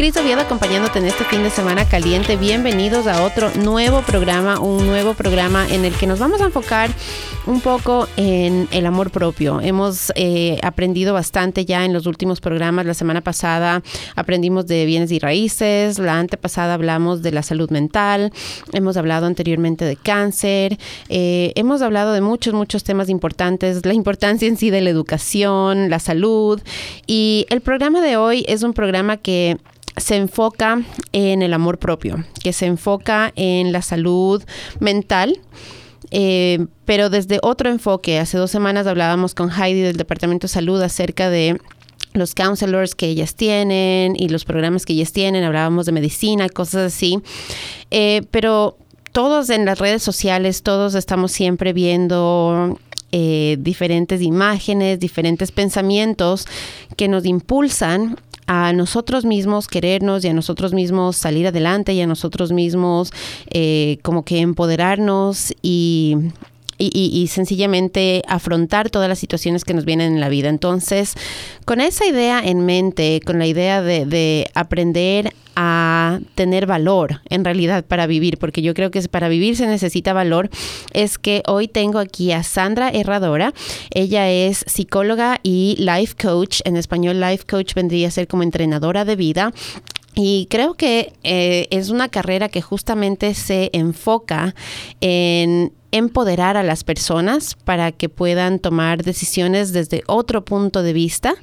Cris Oviedo acompañándote en este fin de semana caliente. Bienvenidos a otro nuevo programa, un nuevo programa en el que nos vamos a enfocar un poco en el amor propio. Hemos eh, aprendido bastante ya en los últimos programas. La semana pasada aprendimos de bienes y raíces, la antepasada hablamos de la salud mental, hemos hablado anteriormente de cáncer, eh, hemos hablado de muchos, muchos temas importantes, la importancia en sí de la educación, la salud. Y el programa de hoy es un programa que se enfoca en el amor propio, que se enfoca en la salud mental. Eh, pero desde otro enfoque. Hace dos semanas hablábamos con Heidi del Departamento de Salud acerca de los counselors que ellas tienen y los programas que ellas tienen, hablábamos de medicina, cosas así, eh, pero todos en las redes sociales, todos estamos siempre viendo eh, diferentes imágenes, diferentes pensamientos que nos impulsan a nosotros mismos querernos y a nosotros mismos salir adelante y a nosotros mismos eh, como que empoderarnos y y, sencillamente afrontar todas las situaciones que nos vienen en la vida. Entonces, con esa idea en mente, con la idea de, de aprender a tener valor en realidad para vivir, porque yo creo que para vivir se necesita valor, es que hoy tengo aquí a Sandra Herradora. Ella es psicóloga y life coach. En español, life coach vendría a ser como entrenadora de vida. Y creo que eh, es una carrera que justamente se enfoca en empoderar a las personas para que puedan tomar decisiones desde otro punto de vista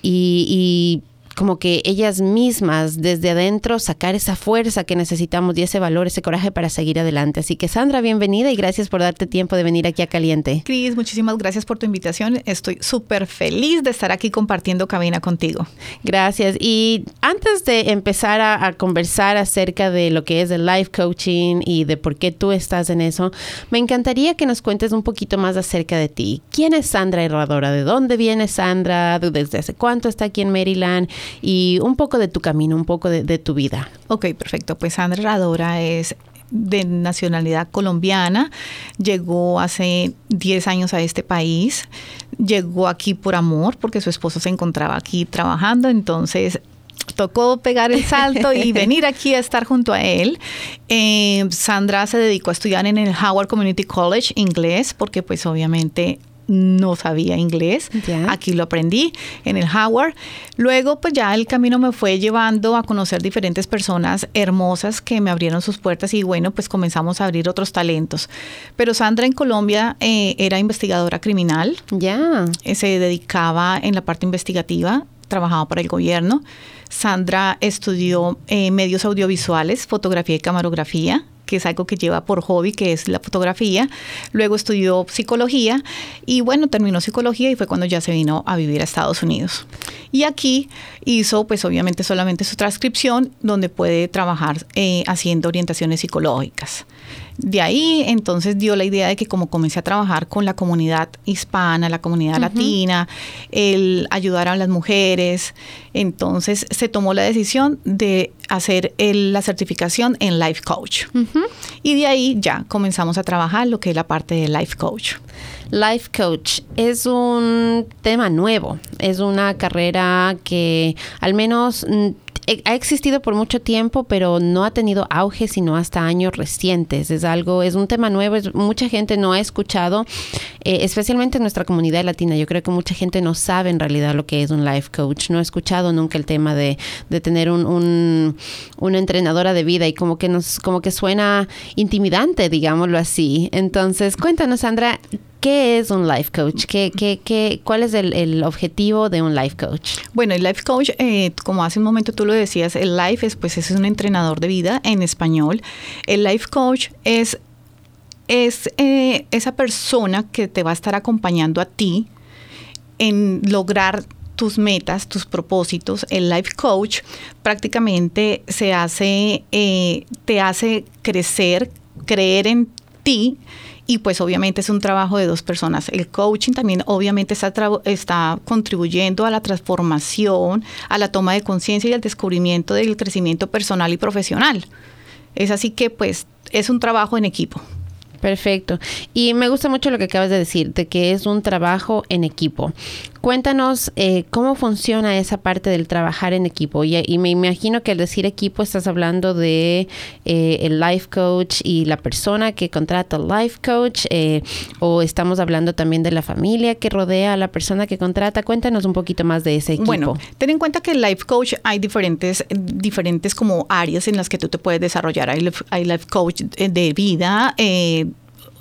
y, y como que ellas mismas desde adentro sacar esa fuerza que necesitamos y ese valor, ese coraje para seguir adelante. Así que Sandra, bienvenida y gracias por darte tiempo de venir aquí a Caliente. Cris, muchísimas gracias por tu invitación. Estoy súper feliz de estar aquí compartiendo cabina contigo. Gracias. Y antes de empezar a, a conversar acerca de lo que es el life coaching y de por qué tú estás en eso, me encantaría que nos cuentes un poquito más acerca de ti. ¿Quién es Sandra Herradora? ¿De dónde viene Sandra? ¿Desde hace cuánto está aquí en Maryland? Y un poco de tu camino, un poco de, tu vida. Ok, perfecto. Pues Sandra Radora es de nacionalidad colombiana, llegó hace 10 años a este país, llegó aquí por amor porque su esposo se encontraba aquí trabajando, entonces tocó pegar el salto y venir aquí a estar junto a él. Eh, Sandra se dedicó a estudiar en el Howard Community College inglés porque pues obviamente no sabía inglés. Aquí lo aprendí en el Howard. Luego, pues ya el camino me fue llevando a conocer diferentes personas hermosas que me abrieron sus puertas y bueno, pues comenzamos a abrir otros talentos. Pero Sandra en Colombia eh, era investigadora criminal. Ya. Eh, se dedicaba en la parte investigativa, trabajaba para el gobierno. Sandra estudió eh, medios audiovisuales, fotografía y camarografía que es algo que lleva por hobby, que es la fotografía. Luego estudió psicología y bueno, terminó psicología y fue cuando ya se vino a vivir a Estados Unidos. Y aquí hizo pues obviamente solamente su transcripción donde puede trabajar eh, haciendo orientaciones psicológicas. De ahí entonces dio la idea de que como comencé a trabajar con la comunidad hispana, la comunidad latina, el ayudar a las mujeres, entonces se tomó la decisión de hacer la certificación en Life Coach. Y de ahí ya comenzamos a trabajar lo que es la parte de Life Coach. Life Coach es un tema nuevo, es una carrera que al menos mm, ha existido por mucho tiempo, pero no ha tenido auge sino hasta años recientes. Es algo, es un tema nuevo, mucha gente no ha escuchado, eh, especialmente en nuestra comunidad latina. Yo creo que mucha gente no sabe en realidad lo que es un life coach. No ha escuchado nunca el tema de, de tener un, un, una entrenadora de vida y como que nos, como que suena intimidante, digámoslo así. Entonces, cuéntanos, Sandra, ¿Qué es un life coach? ¿Qué, qué, qué, ¿Cuál es el, objetivo de un life coach? Bueno, el life coach, eh, como hace un momento tú lo decías, el life es, pues, es un entrenador de vida en español. El life coach es, es eh, esa persona que te va a estar acompañando a ti en lograr tus metas, tus propósitos. El life coach prácticamente se hace, eh, te hace crecer, creer en ti y pues obviamente es un trabajo de dos personas. El coaching también obviamente está, está contribuyendo a la transformación, a la toma de conciencia y al descubrimiento del crecimiento personal y profesional. Es así que pues es un trabajo en equipo. Perfecto. Y me gusta mucho lo que acabas de decir, de que es un trabajo en equipo. Cuéntanos eh, cómo funciona esa parte del trabajar en equipo. Y, me imagino que al decir equipo estás hablando de eh, el life coach y la persona que contrata al life coach, eh, o estamos hablando también de la familia que rodea a la persona que contrata. Cuéntanos un poquito más de ese equipo. Bueno, ten en cuenta que el life coach hay diferentes, diferentes como áreas en las que tú te puedes desarrollar. Hay, hay life coach de vida.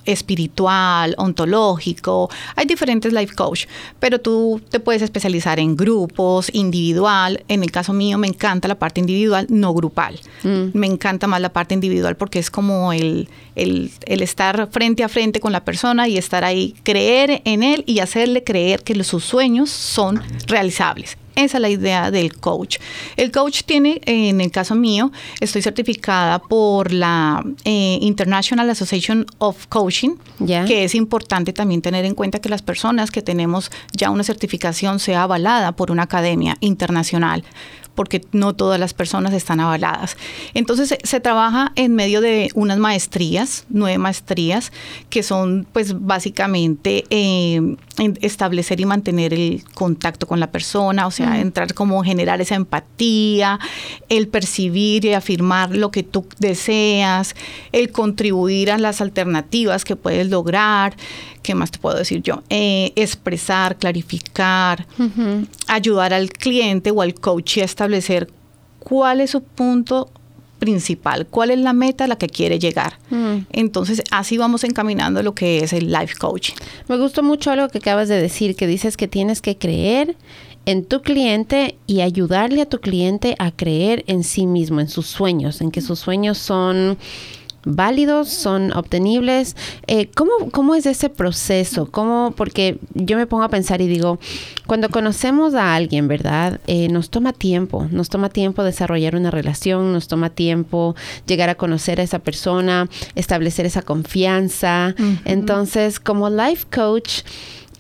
Espiritual, ontológico, hay diferentes life coach, pero tú te puedes especializar en grupos, individual. En el caso mío me encanta la parte individual, no grupal. Mm. Me encanta más la parte individual porque es como el, el, el, estar frente a frente con la persona y estar ahí, creer en él y hacerle creer que sus sueños son realizables. Esa es la idea del coach. El coach tiene, en el caso mío, estoy certificada por la eh, International Association of Coaching, que es importante también tener en cuenta que las personas que tenemos ya una certificación sea avalada por una academia internacional porque no todas las personas están avaladas. Entonces se, trabaja en medio de unas maestrías, nueve maestrías, que son pues básicamente eh, establecer y mantener el contacto con la persona, o sea, entrar como generar esa empatía, el percibir y afirmar lo que tú deseas, el contribuir a las alternativas que puedes lograr, ¿qué más te puedo decir yo? Eh, expresar, clarificar, ayudar al cliente o al coach a establecer cuál es su punto principal, cuál es la meta a la que quiere llegar. Mm. Entonces, así vamos encaminando lo que es el life coaching. Me gustó mucho algo que acabas de decir, que dices que tienes que creer en tu cliente y ayudarle a tu cliente a creer en sí mismo, en sus sueños, en que sus sueños son válidos, son obtenibles. Eh, ¿cómo, ¿Cómo es ese proceso? ¿Cómo? Porque yo me pongo a pensar y digo, cuando conocemos a alguien, ¿verdad? Eh, nos toma tiempo, nos toma tiempo desarrollar una relación, nos toma tiempo llegar a conocer a esa persona, establecer esa confianza. Entonces, como life coach,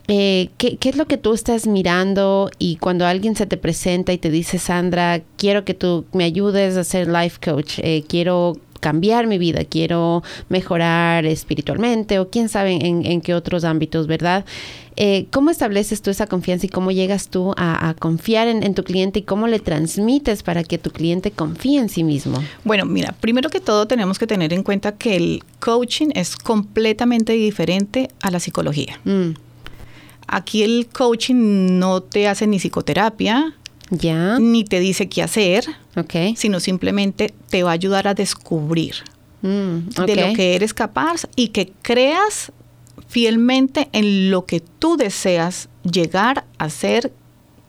eh, ¿qué, ¿qué, es lo que tú estás mirando y cuando alguien se te presenta y te dice, Sandra, quiero que tú me ayudes a ser life coach, eh, quiero cambiar mi vida, quiero mejorar espiritualmente o quién sabe en, qué otros ámbitos, ¿verdad? Eh, ¿Cómo estableces tú esa confianza y cómo llegas tú a, confiar en, tu cliente y cómo le transmites para que tu cliente confíe en sí mismo? Bueno, mira, primero que todo tenemos que tener en cuenta que el coaching es completamente diferente a la psicología. Mm. Aquí el coaching no te hace ni psicoterapia, ya. Ni te dice qué hacer, okay. sino simplemente te va a ayudar a descubrir mm, de lo que eres capaz y que creas fielmente en lo que tú deseas llegar a ser,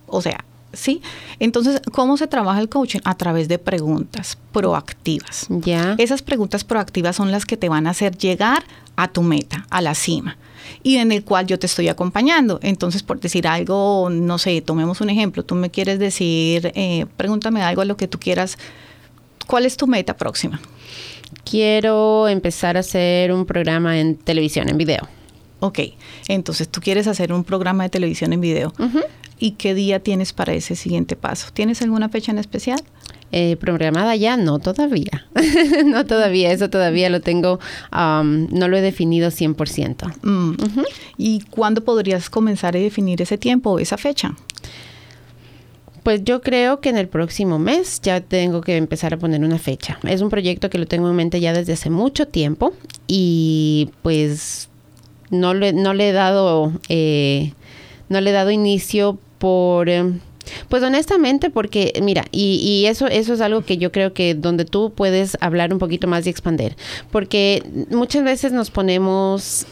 o sea, ¿sí? Entonces, ¿cómo se trabaja el coaching? A través de preguntas proactivas. Ya. Esas preguntas proactivas son las que te van a hacer llegar a tu meta, a la cima y en el cual yo te estoy acompañando. Entonces, por decir algo, no sé, tomemos un ejemplo, tú me quieres decir, eh, pregúntame algo a lo que tú quieras, ¿cuál es tu meta próxima? Quiero empezar a hacer un programa en televisión, en video. Ok, entonces tú quieres hacer un programa de televisión en video. ¿Y qué día tienes para ese siguiente paso? ¿Tienes alguna fecha en especial? Eh, programada ya, no todavía. no todavía, eso todavía lo tengo, no lo he definido 100%. Mm. ¿Y cuándo podrías comenzar a definir ese tiempo o esa fecha? Pues yo creo que en el próximo mes ya tengo que empezar a poner una fecha. Es un proyecto que lo tengo en mente ya desde hace mucho tiempo y pues no le, no le he dado eh, no le he dado inicio por em, pues honestamente, porque mira, y, eso, eso es algo que yo creo que donde tú puedes hablar un poquito más y expander, porque muchas veces nos ponemos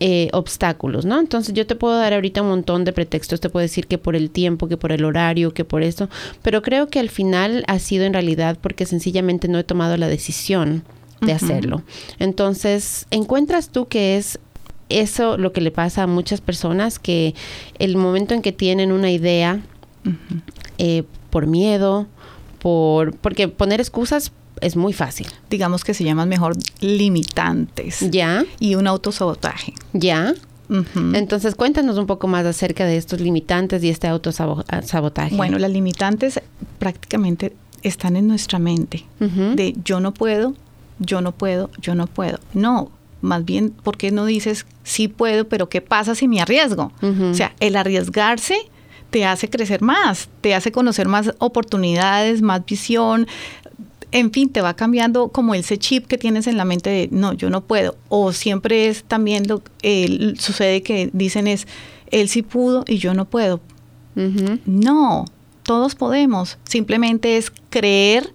eh, obstáculos, ¿no? Entonces yo te puedo dar ahorita un montón de pretextos, te puedo decir que por el tiempo, que por el horario, que por esto, pero creo que al final ha sido en realidad porque sencillamente no he tomado la decisión de hacerlo. Entonces, encuentras tú que es eso lo que le pasa a muchas personas, que el momento en que tienen una idea, eh, por miedo, por porque poner excusas es muy fácil. Digamos que se llaman mejor limitantes. Ya. Y un autosabotaje. Ya. Entonces, cuéntanos un poco más acerca de estos limitantes y este autosabotaje. Bueno, las limitantes prácticamente están en nuestra mente. De yo no puedo, yo no puedo, yo no puedo. No, más bien, ¿por qué no dices sí puedo, pero qué pasa si me arriesgo? O sea, el arriesgarse te hace crecer más, te hace conocer más oportunidades, más visión, en fin, te va cambiando como ese chip que tienes en la mente de, no, yo no puedo. O siempre es también lo sucede que dicen es, él sí pudo y yo no puedo. No, todos podemos. Simplemente es creer,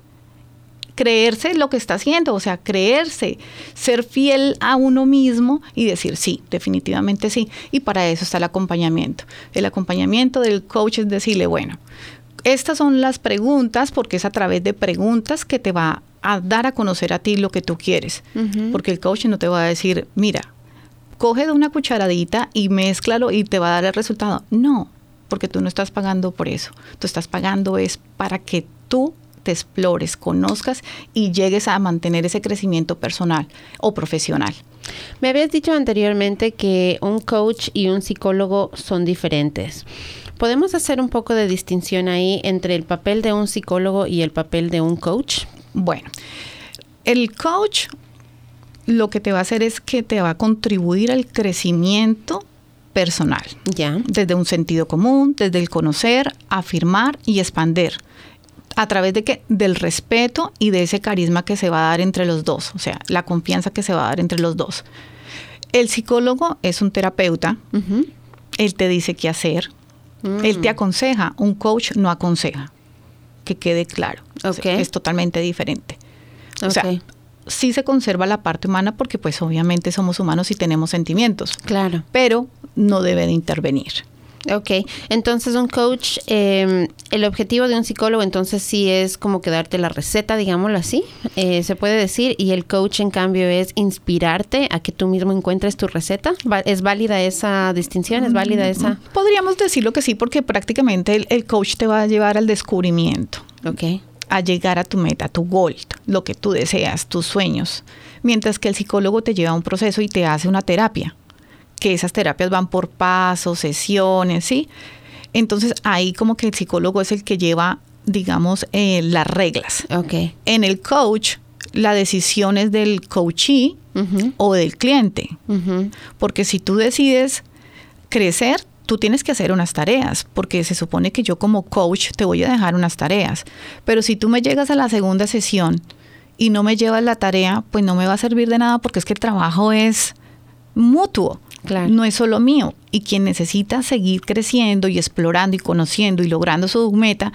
creerse lo que está haciendo, o sea, creerse, ser fiel a uno mismo y decir sí, definitivamente sí. Y para eso está el acompañamiento. El acompañamiento del coach es decirle, bueno, estas son las preguntas porque es a través de preguntas que te va a dar a conocer a ti lo que tú quieres. Porque el coach no te va a decir, mira, coge de una cucharadita y mézclalo y te va a dar el resultado. No, porque tú no estás pagando por eso. Tú estás pagando es para que tú te explores, conozcas y llegues a mantener ese crecimiento personal o profesional. Me habías dicho anteriormente que un coach y un psicólogo son diferentes. ¿Podemos hacer un poco de distinción ahí entre el papel de un psicólogo y el papel de un coach? Bueno, el coach lo que te va a hacer es que te va a contribuir al crecimiento personal. Ya. Desde un sentido común, desde el conocer, afirmar y expander. ¿A través de qué? Del respeto y de ese carisma que se va a dar entre los dos, o sea, la confianza que se va a dar entre los dos. El psicólogo es un terapeuta, él te dice qué hacer, él te mm. aconseja, un coach no aconseja, que quede claro, es totalmente diferente. O sea, sí se conserva la parte humana porque pues obviamente somos humanos y tenemos sentimientos. Claro. Pero no debe de intervenir. Ok, entonces un coach, em, el objetivo de un psicólogo entonces sí es como que darte la receta, digámoslo así, eh, se puede decir, y el coach en cambio es inspirarte a que tú mismo encuentres tu receta. ¿Es válida esa distinción? ¿Es válida mm, esa? Podríamos decirlo que sí, porque prácticamente el, el coach te va a llevar al descubrimiento. Ok a llegar a tu meta, tu goal, lo que tú deseas, tus sueños. Mientras que el psicólogo te lleva a un proceso y te hace una terapia, que esas terapias van por pasos, sesiones, ¿sí? Entonces ahí como que el psicólogo es el que lleva, digamos, eh, las reglas. Okay. En el coach, la decisión es del coachee o del cliente. Porque si tú decides crecer, tú tienes que hacer unas tareas, porque se supone que yo como coach te voy a dejar unas tareas. Pero si tú me llegas a la segunda sesión y no me llevas la tarea, pues no me va a servir de nada porque es que el trabajo es mutuo. No es solo mío. Y quien necesita seguir creciendo y explorando y conociendo y logrando su meta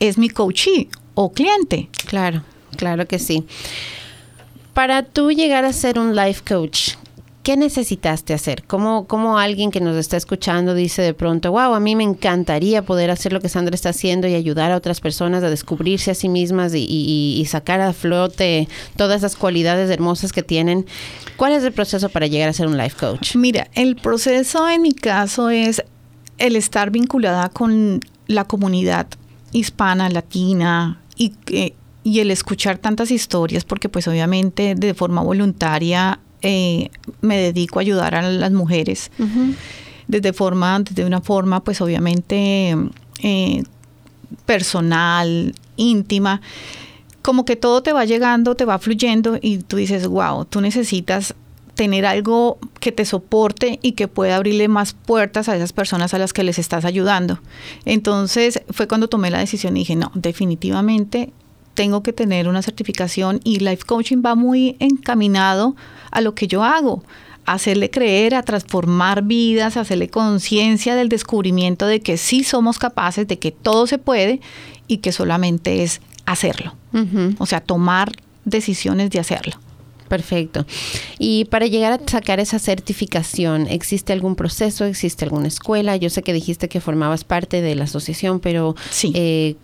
es mi coachee o cliente. Claro, claro que sí. Para tú llegar a ser un life coach, ¿Qué necesitaste hacer? ¿Cómo, ¿Cómo, alguien que nos está escuchando dice de pronto, wow, a mí me encantaría poder hacer lo que Sandra está haciendo y ayudar a otras personas a descubrirse a sí mismas y, sacar a flote todas esas cualidades hermosas que tienen? ¿Cuál es el proceso para llegar a ser un life coach? Mira, el proceso en mi caso es el estar vinculada con la comunidad hispana, latina y, y el escuchar tantas historias, porque pues obviamente de forma voluntaria eh, me dedico a ayudar a las mujeres desde forma, desde una forma, pues obviamente eh, personal, íntima. Como que todo te va llegando, te va fluyendo y tú dices, wow, tú necesitas tener algo que te soporte y que pueda abrirle más puertas a esas personas a las que les estás ayudando. Entonces fue cuando tomé la decisión y dije, no, definitivamente tengo que tener una certificación y Life Coaching va muy encaminado a lo que yo hago, a hacerle creer, a transformar vidas, a hacerle conciencia del descubrimiento de que sí somos capaces, de que todo se puede y que solamente es hacerlo. O sea, tomar decisiones de hacerlo. Perfecto. Y para llegar a sacar esa certificación, ¿existe algún proceso? ¿Existe alguna escuela? Yo sé que dijiste que formabas parte de la asociación, pero sí. Eh,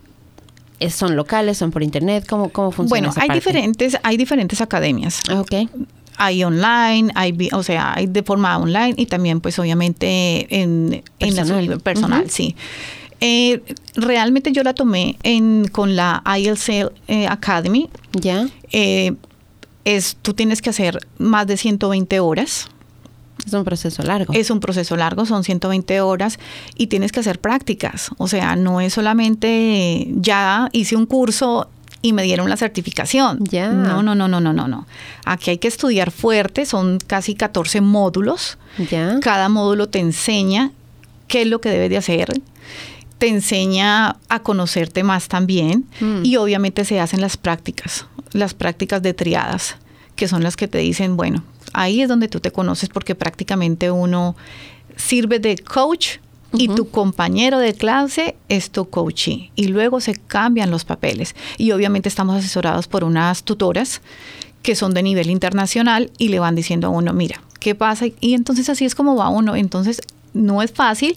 ¿son locales? ¿Son por internet? ¿Cómo, cómo funciona? Bueno, hay diferentes, hay diferentes academias. Ok hay online, hay, o sea, hay de forma online y también pues obviamente en personal, personal sí. Eh, realmente yo la tomé en, con la IELTS eh, Academy. Ya. Eh, es, tú tienes que hacer más de 120 horas. Es un proceso largo. Es un proceso largo, son 120 horas y tienes que hacer prácticas. O sea, no es solamente ya hice un curso y me dieron la certificación. Ya. No, no, no, no, no, no, no. Aquí hay que estudiar fuerte, son casi 14 módulos. Ya. Cada módulo te enseña qué es lo que debes de hacer. te enseña a conocerte más también Mm. y obviamente se hacen las prácticas, las prácticas de triadas, que son las que te dicen, bueno, ahí es donde tú te conoces porque prácticamente uno sirve de coach y tu compañero de clase es tu coachee y luego se cambian los papeles y obviamente estamos asesorados por unas tutoras que son de nivel internacional y le van diciendo a uno, mira, ¿qué pasa? Y entonces así es como va uno. Entonces no es fácil,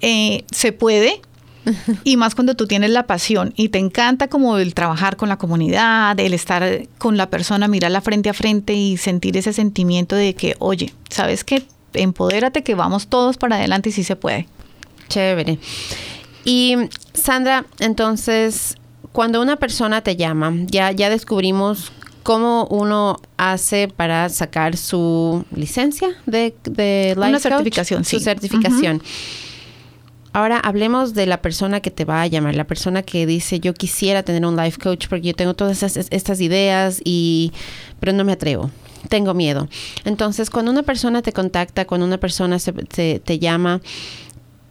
eh, se puede. Y más cuando tú tienes la pasión y te encanta como el trabajar con la comunidad, el estar con la persona, mirarla frente a frente y sentir ese sentimiento de que, oye, ¿sabes qué? Empodérate que vamos todos para adelante y sí se puede. Chévere. Y Sandra, entonces, cuando una persona te llama, ya, ya descubrimos cómo uno hace para sacar su licencia de, de Una coach, certificación, su sí. certificación. Ahora hablemos de la persona que te va a llamar, la persona que dice yo quisiera tener un life coach porque yo tengo todas esas- estas ideas y pero no me atrevo, tengo miedo. Entonces cuando una persona te contacta, cuando una persona se- te, te llama,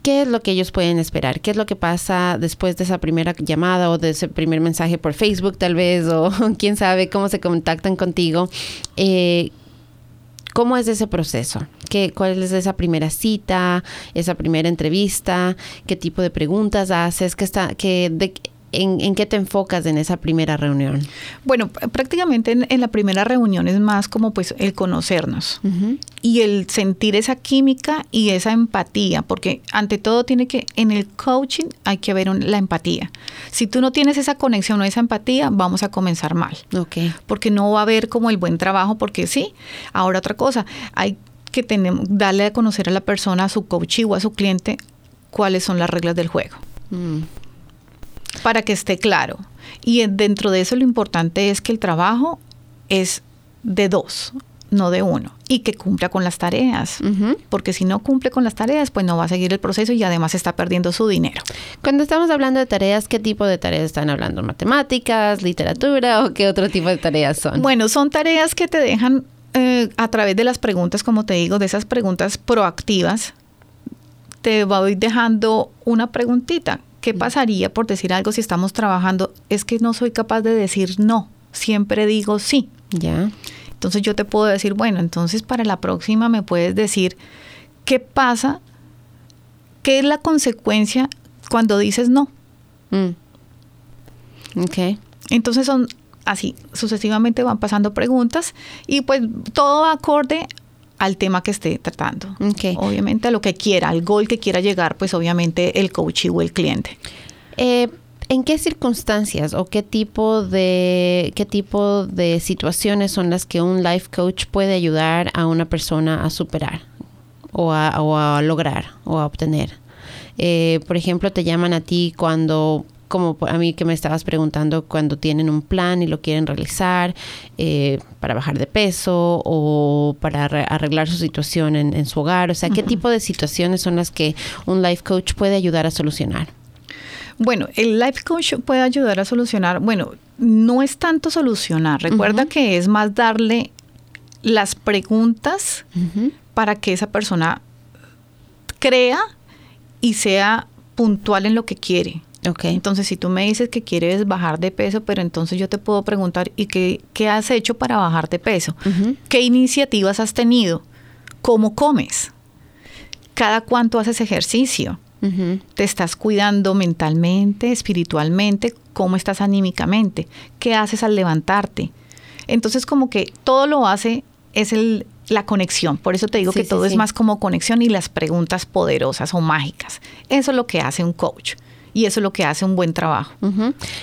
¿qué es lo que ellos pueden esperar? ¿Qué es lo que pasa después de esa primera llamada o de ese primer mensaje por Facebook tal vez o quién sabe cómo se contactan contigo? Eh, ¿Cómo es ese proceso? ¿Qué, ¿Cuál es esa primera cita, esa primera entrevista? ¿Qué tipo de preguntas haces? ¿Qué está, qué, de, en, en qué te enfocas en esa primera reunión? Bueno, pr- prácticamente en, en la primera reunión es más como pues el conocernos y el sentir esa química y esa empatía, porque ante todo tiene que, en el coaching hay que ver un- la empatía. Si tú no tienes esa conexión o esa empatía, vamos a comenzar mal, Ok. porque no va a haber como el buen trabajo, porque sí. Ahora otra cosa, hay que tener, darle a conocer a la persona, a su coach o a su cliente, cuáles son las reglas del juego Mm. Para que esté claro. Y en- dentro de eso lo importante es que el trabajo es de dos, no de uno, y que cumpla con las tareas. Porque si no cumple con las tareas, pues no va a seguir el proceso y además está perdiendo su dinero. Cuando estamos hablando de tareas, ¿qué tipo de tareas están hablando? ¿Matemáticas, literatura o qué otro tipo de tareas son? Bueno, son tareas que te dejan eh, a través de las preguntas, como te digo, de esas preguntas proactivas, te voy dejando una preguntita. ¿Qué pasaría por decir algo si estamos trabajando? Es que no soy capaz de decir no, siempre digo sí. Ya. Entonces yo te puedo decir, bueno, entonces para la próxima me puedes decir qué pasa, qué es la consecuencia cuando dices no. Mm. Ok. Entonces son así, sucesivamente van pasando preguntas y pues todo va acorde al tema que esté tratando. Obviamente a lo que quiera, al gol que quiera llegar, pues obviamente el coach o el cliente. Eh, ¿En qué circunstancias o qué tipo de qué tipo de situaciones son las que un life coach puede ayudar a una persona a superar o a, o a lograr o a obtener? Eh, por ejemplo, te llaman a ti cuando como a mí que me estabas preguntando cuando tienen un plan y lo quieren realizar eh, para bajar de peso o para arre- arreglar su situación en, en su hogar. O sea, ¿qué tipo de situaciones son las que un life coach puede ayudar a solucionar? Bueno, el life coach puede ayudar a solucionar, bueno, no es tanto solucionar, recuerda que es más darle las preguntas para que esa persona crea y sea puntual en lo que quiere. Ok. Entonces, si tú me dices que quieres bajar de peso, pero entonces yo te puedo preguntar, ¿y qué, qué has hecho para bajar de peso? ¿Qué iniciativas has tenido? ¿Cómo comes? ¿Cada cuánto haces ejercicio? ¿Te estás cuidando mentalmente, espiritualmente? ¿Cómo estás anímicamente? ¿Qué haces al levantarte? Entonces, como que todo lo hace es el, la conexión. Por eso te digo Sí, que sí, todo es más como conexión y las preguntas poderosas o mágicas. Eso es lo que hace un coach y eso es lo que hace un buen trabajo.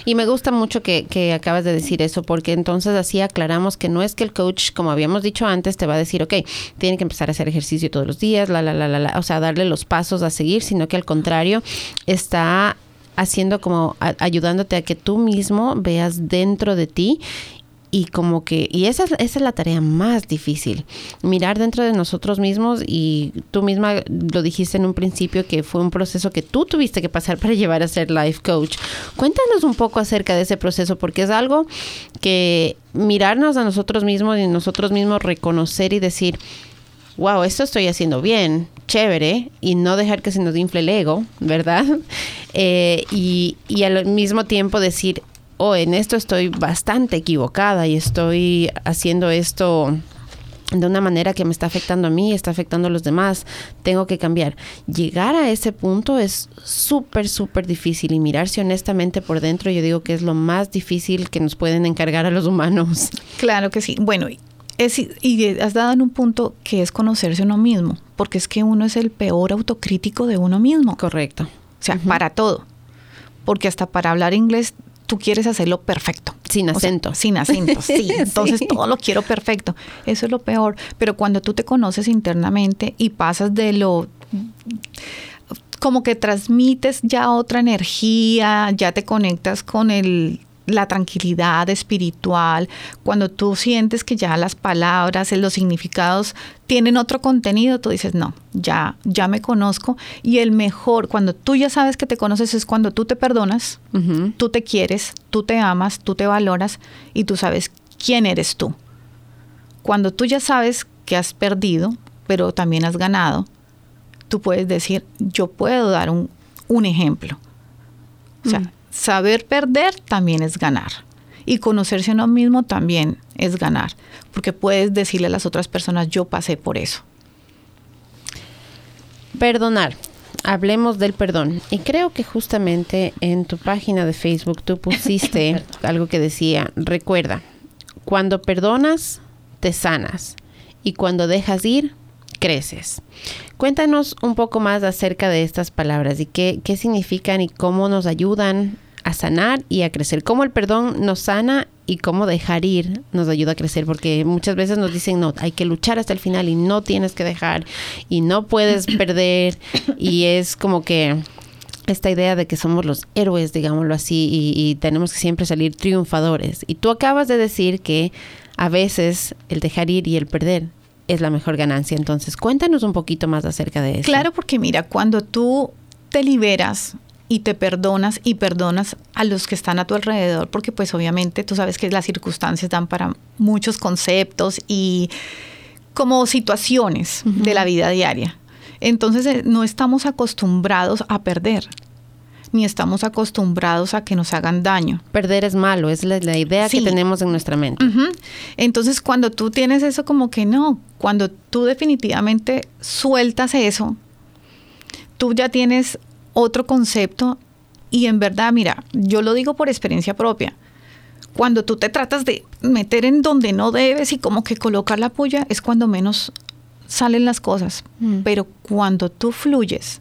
Y me gusta mucho que, acabas de decir eso, porque entonces así aclaramos que no es que el coach, como habíamos dicho antes, te va a decir, ok, tiene que empezar a hacer ejercicio todos los días, la, la, la, la, la, o sea, darle los pasos a seguir, sino que al contrario, está haciendo como ayudándote a que tú mismo veas dentro de ti y como que y esa es, esa es la tarea más difícil mirar dentro de nosotros mismos y tú misma lo dijiste en un principio que fue un proceso que tú tuviste que pasar para llevar a ser life coach cuéntanos un poco acerca de ese proceso porque es algo que mirarnos a nosotros mismos y nosotros mismos reconocer y decir wow, esto estoy haciendo bien, chévere, y no dejar que se nos infle el ego, ¿verdad? eh, y, y al mismo tiempo decir, oh, en esto estoy bastante equivocada y estoy haciendo esto de una manera que me está afectando a mí, está afectando a los demás, tengo que cambiar. Llegar a ese punto es súper, súper difícil y mirarse honestamente por dentro, yo digo que es lo más difícil que nos pueden encargar a los humanos. Claro que sí. Bueno, es, y has dado en un punto que es conocerse uno mismo, porque es que uno es el peor autocrítico de uno mismo. Correcto. O sea, para todo. Porque hasta para hablar inglés tú quieres hacerlo perfecto. Sin acento. sin acento, sí. Entonces todo lo quiero perfecto. Eso es lo peor. Pero cuando tú te conoces internamente y pasas de lo como que transmites ya otra energía, ya te conectas con el la tranquilidad espiritual, cuando tú sientes que ya las palabras, los significados tienen otro contenido, tú dices, no, ya, ya me conozco. Y el mejor, cuando tú ya sabes que te conoces, es cuando tú te perdonas, tú te quieres, tú te amas, tú te valoras y tú sabes quién eres tú. Cuando tú ya sabes que has perdido, pero también has ganado, tú puedes decir, yo puedo dar un, un ejemplo. O sea, saber perder también es ganar. Y conocerse a uno mismo también es ganar, porque puedes decirle a las otras personas, yo pasé por eso. Perdonar. Hablemos del perdón. Y creo que justamente en tu página de Facebook tú pusiste algo que decía, recuerda, cuando perdonas, te sanas. Y cuando dejas ir, creces. Cuéntanos un poco más acerca de estas palabras y qué, qué significan y cómo nos ayudan a sanar y a crecer. Cómo el perdón nos sana y cómo dejar ir nos ayuda a crecer, porque muchas veces nos dicen, no, hay que luchar hasta el final y no tienes que dejar y no puedes perder y es como que esta idea de que somos los héroes, digámoslo así, y, y tenemos que siempre salir triunfadores. Y tú acabas de decir que a veces el dejar ir y el perder es la mejor ganancia. Entonces, cuéntanos un poquito más acerca de eso. Claro, porque mira, cuando tú te liberas y te perdonas y perdonas a los que están a tu alrededor, porque pues obviamente tú sabes que las circunstancias dan para muchos conceptos y como situaciones de la vida diaria. Entonces eh, no estamos acostumbrados a perder ni estamos acostumbrados a que nos hagan daño. Perder es malo, es la, idea que tenemos en nuestra mente. Entonces, cuando tú tienes eso como que no, cuando tú definitivamente sueltas eso, tú ya tienes otro concepto y en verdad, mira, yo lo digo por experiencia propia. Cuando tú te tratas de meter en donde no debes y como que colocar la puya, es cuando menos salen las cosas. Mm. Pero cuando tú fluyes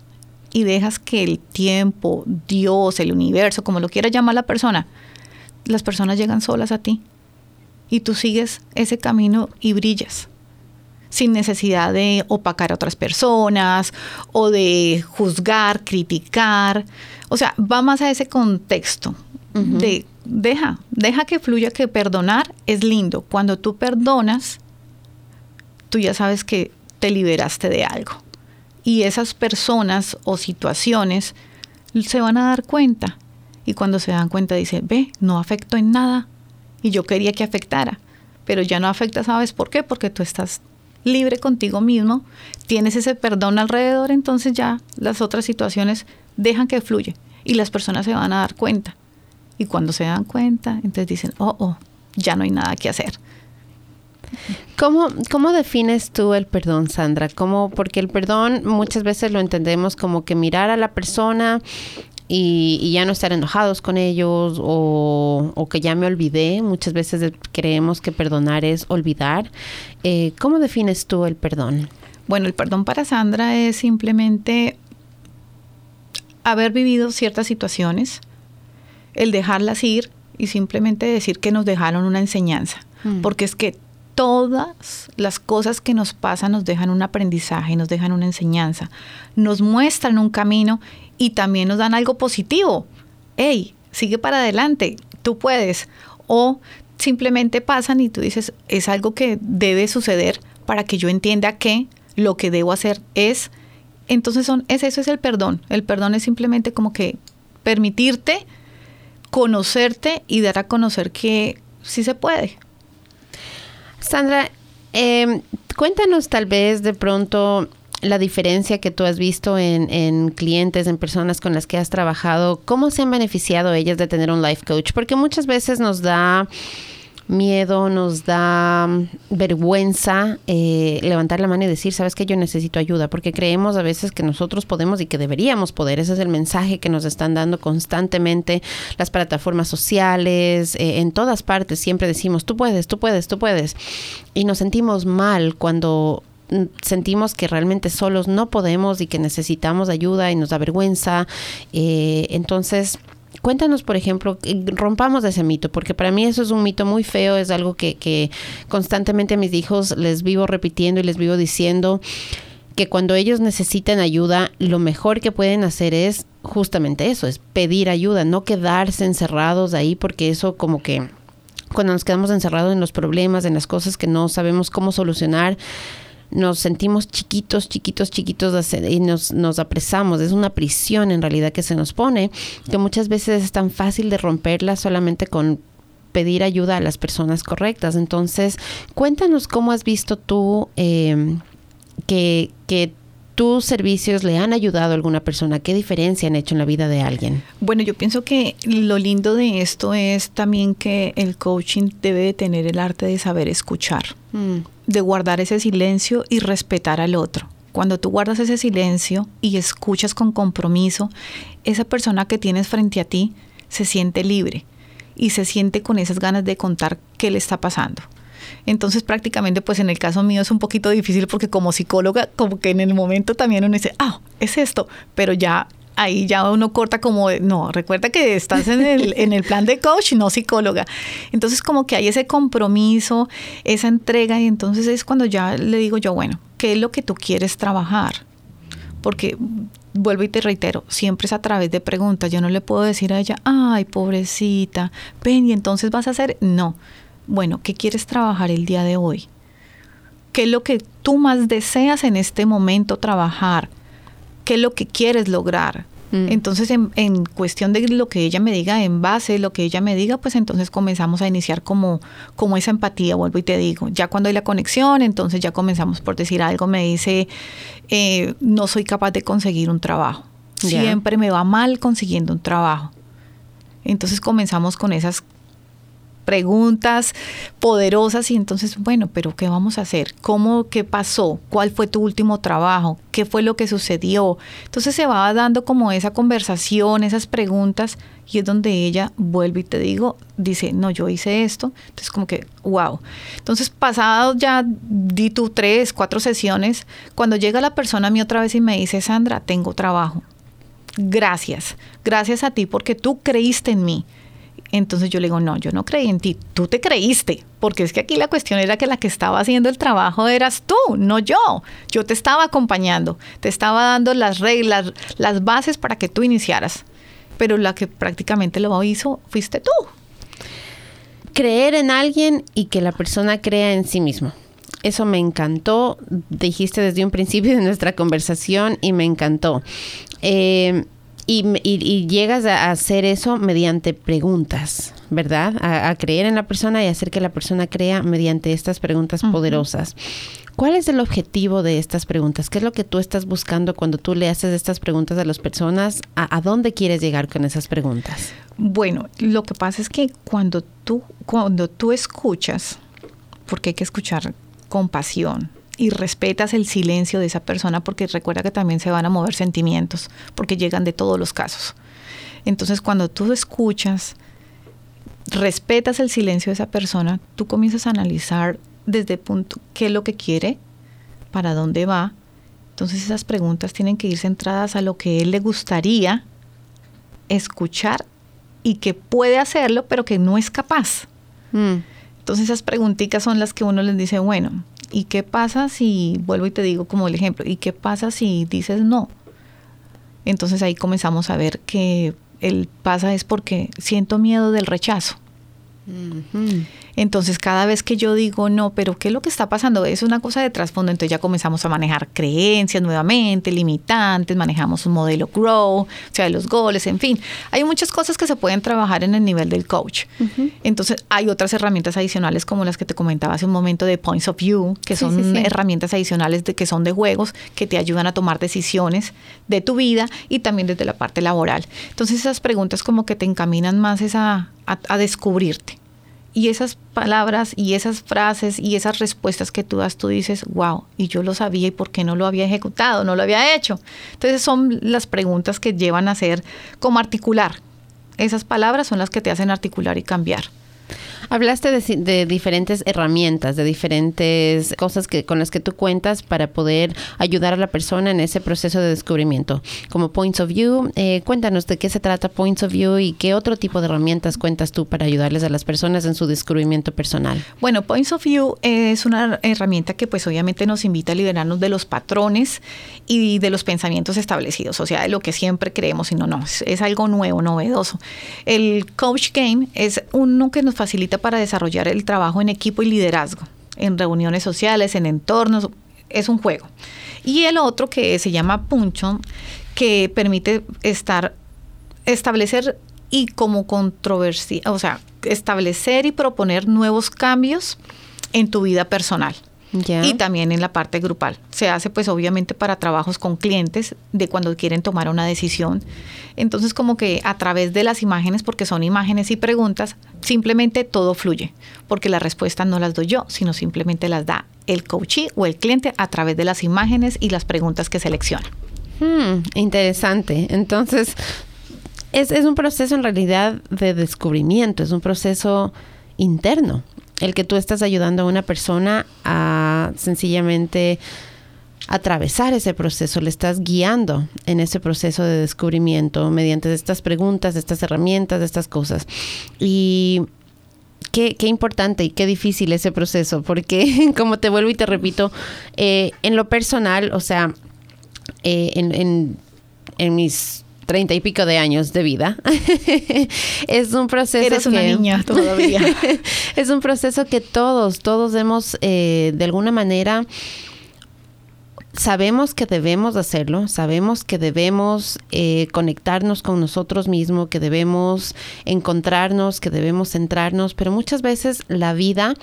y dejas que el tiempo, Dios, el universo, como lo quiera llamar la persona, las personas llegan solas a ti y tú sigues ese camino y brillas sin necesidad de opacar a otras personas o de juzgar, criticar. O sea, va más a ese contexto de deja, deja que fluya, que perdonar es lindo. Cuando tú perdonas, tú ya sabes que te liberaste de algo y esas personas o situaciones se van a dar cuenta. Y cuando se dan cuenta dice, ve, no afectó en nada. Y yo quería que afectara. Pero ya no afecta, ¿sabes por qué? Porque tú estás libre contigo mismo, tienes ese perdón alrededor, entonces ya las otras situaciones dejan que fluye y las personas se van a dar cuenta. Y cuando se dan cuenta, entonces dicen, oh, oh, ya no hay nada que hacer. ¿Cómo, ¿Cómo defines tú el perdón, Sandra? ¿Cómo, porque el perdón muchas veces lo entendemos como que mirar a la persona y, ya no estar enojados con ellos o, o, que ya me olvidé. Muchas veces creemos que perdonar es olvidar. Eh, ¿Cómo defines tú el perdón? Bueno, el perdón para Sandra es simplemente haber vivido ciertas situaciones, el dejarlas ir y simplemente decir que nos dejaron una enseñanza. Mm. Porque es que todas las cosas que nos pasan nos dejan un aprendizaje, nos dejan una enseñanza, nos muestran un camino y también nos dan algo positivo. Hey, sigue para adelante, tú puedes. O simplemente pasan y tú dices, es algo que debe suceder para que yo entienda que lo que debo hacer es. Entonces son, es, eso es el perdón. El perdón es simplemente como que permitirte conocerte y dar a conocer que sí se puede. Sandra, em, cuéntanos tal vez de pronto la diferencia que tú has visto en, en, clientes, en personas con las que has trabajado, cómo se han beneficiado ellas de tener un life coach, porque muchas veces nos da miedo, nos da vergüenza eh, levantar la mano y decir, sabes que yo necesito ayuda, porque creemos a veces que nosotros podemos y que deberíamos poder. Ese es el mensaje que nos están dando constantemente las plataformas sociales, eh, en todas partes. Siempre decimos, tú puedes, tú puedes, tú puedes. Y nos sentimos mal cuando mm, sentimos que realmente solos no podemos y que necesitamos ayuda y nos da vergüenza. Eh, entonces, Cuéntanos, por ejemplo, rompamos ese mito, porque para mí eso es un mito muy feo, es algo que, que constantemente a mis hijos les vivo repitiendo y les vivo diciendo que cuando ellos necesitan ayuda, lo mejor que pueden hacer es justamente eso, es pedir ayuda, no quedarse encerrados ahí, porque eso como que cuando nos quedamos encerrados en los problemas, en las cosas que no sabemos cómo solucionar, nos sentimos chiquitos, chiquitos, chiquitos y nos, nos apresamos. Es una prisión en realidad que se nos pone, que muchas veces es tan fácil de romperla solamente con pedir ayuda a las personas correctas. Entonces, cuéntanos cómo has visto tú eh, que, que tus servicios le han ayudado a alguna persona? ¿Qué diferencia han hecho en la vida de alguien? Bueno, yo pienso que lo lindo de esto es también que el coaching debe tener el arte de saber escuchar, mm. De guardar ese silencio y respetar al otro. Cuando tú guardas ese silencio y escuchas con compromiso, esa persona que tienes frente a ti se siente libre y se siente con esas ganas de contar qué le está pasando. Entonces prácticamente pues en el caso mío es un poquito difícil porque como psicóloga como que en el momento también uno dice, ah, es esto, pero ya ahí ya uno corta como, no, recuerda que estás en el, en el plan de coach, no psicóloga. Entonces como que hay ese compromiso, esa entrega y entonces es cuando ya le digo yo, bueno, ¿qué es lo que tú quieres trabajar? Porque vuelvo y te reitero, siempre es a través de preguntas. Yo no le puedo decir a ella, ay, pobrecita, ven y entonces vas a hacer. No, bueno, ¿qué quieres trabajar el día de hoy? ¿Qué es lo que tú más deseas en este momento trabajar? ¿Qué es lo que quieres lograr? Mm. Entonces, en, cuestión de lo que ella me diga, en base a lo que ella me diga, pues entonces comenzamos a iniciar como, como esa empatía, vuelvo y te digo. Ya cuando hay la conexión, entonces ya comenzamos por decir algo, me dice, eh, no soy capaz de conseguir un trabajo. Siempre me va mal consiguiendo un trabajo. Entonces comenzamos con esas preguntas poderosas y entonces, bueno, pero ¿qué vamos a hacer? ¿Cómo, qué pasó? ¿Cuál fue tu último trabajo? ¿Qué fue lo que sucedió? Entonces se va dando como esa conversación, esas preguntas y es donde ella vuelve y te digo, dice, no, yo hice esto. Entonces como que, wow. Entonces pasado ya, di tú tres, cuatro sesiones, cuando llega la persona a mí otra vez y me dice, Sandra, tengo trabajo. Gracias, gracias a ti porque tú creíste en mí. Entonces yo le digo, no, yo no creí en ti, tú te creíste, porque es que aquí la cuestión era que la que estaba haciendo el trabajo eras tú, no yo. Yo te estaba acompañando, te estaba dando las reglas, las bases para que tú iniciaras, pero la que prácticamente lo hizo fuiste tú. Creer en alguien y que la persona crea en sí mismo. Eso me encantó, dijiste desde un principio de nuestra conversación y me encantó. Eh, y, llegas a hacer eso mediante preguntas, ¿verdad? A, creer en la persona y hacer que la persona crea mediante estas preguntas poderosas. ¿Cuál es el objetivo de estas preguntas? ¿Qué es lo que tú estás buscando cuando tú le haces estas preguntas a las personas? ¿A, dónde quieres llegar con esas preguntas? Bueno, lo que pasa es que cuando tú, cuando tú escuchas, porque hay que escuchar con pasión, y respetas el silencio de esa persona porque recuerda que también se van a mover sentimientos porque llegan de todos los casos. Entonces cuando tú escuchas, respetas el silencio de esa persona, tú comienzas a analizar desde punto qué es lo que quiere, para dónde va. Entonces esas preguntas tienen que ir centradas a lo que él le gustaría escuchar y que puede hacerlo, pero que no es capaz. Mm. Entonces esas preguntitas son las que uno les dice, bueno, ¿Y qué pasa si, vuelvo y te digo como el ejemplo, ¿y qué pasa si dices no? Entonces ahí comenzamos a ver que el pasa es porque siento miedo del rechazo. Entonces, cada vez que yo digo, no, pero ¿qué es lo que está pasando? Es una cosa de trasfondo, entonces ya comenzamos a manejar creencias nuevamente, limitantes, manejamos un modelo grow, o sea, los goles, en fin. Hay muchas cosas que se pueden trabajar en el nivel del coach. Entonces, hay otras herramientas adicionales como las que te comentaba hace un momento de Points of View, que son herramientas adicionales de que son de juegos que te ayudan a tomar decisiones de tu vida y también desde la parte laboral. Entonces, esas preguntas como que te encaminan más esa, a descubrirte y esas palabras y esas frases y esas respuestas que tú das, tú dices, wow, y yo lo sabía y por qué no lo había ejecutado, no lo había hecho. Entonces son las preguntas que llevan a ser como articular. Esas palabras son las que te hacen articular y cambiar. Hablaste de, diferentes herramientas, de diferentes cosas que, con las que tú cuentas para poder ayudar a la persona en ese proceso de descubrimiento, como Points of View. Eh, cuéntanos de qué se trata Points of View y qué otro tipo de herramientas cuentas tú para ayudarles a las personas en su descubrimiento personal. Bueno, Points of View es una herramienta que pues obviamente nos invita a liberarnos de los patrones y de los pensamientos establecidos, o sea, de lo que siempre creemos y no, no, es algo nuevo, novedoso. El Coach Game es uno que nos facilita para desarrollar el trabajo en equipo y liderazgo, en reuniones sociales, en entornos, es un juego. Y el otro que se llama Puncho, que permite estar, establecer y como controversia, o sea, establecer y proponer nuevos cambios en tu vida personal y también en la parte grupal. Se hace pues obviamente para trabajos con clientes de cuando quieren tomar una decisión. Entonces como que a través de las imágenes, porque son imágenes y preguntas, simplemente todo fluye, porque las respuestas no las doy yo, sino simplemente las da el coachee o el cliente a través de las imágenes y las preguntas que selecciona. Hmm, interesante. Entonces, es, es un proceso en realidad de descubrimiento, es un proceso interno el que tú estás ayudando a una persona a sencillamente atravesar ese proceso, le estás guiando en ese proceso de descubrimiento mediante estas preguntas, estas herramientas, estas cosas. Y Qué, qué, importante y qué difícil ese proceso, porque como te vuelvo y te repito, eh, en lo personal, o sea, eh, en, en, en, mis treinta y pico de años de vida. es un proceso. Eres una niña todavía. es un proceso que todos, todos hemos eh, de alguna manera sabemos que debemos hacerlo, sabemos que debemos eh, conectarnos con nosotros mismos, que debemos encontrarnos, que debemos centrarnos, pero muchas veces la vida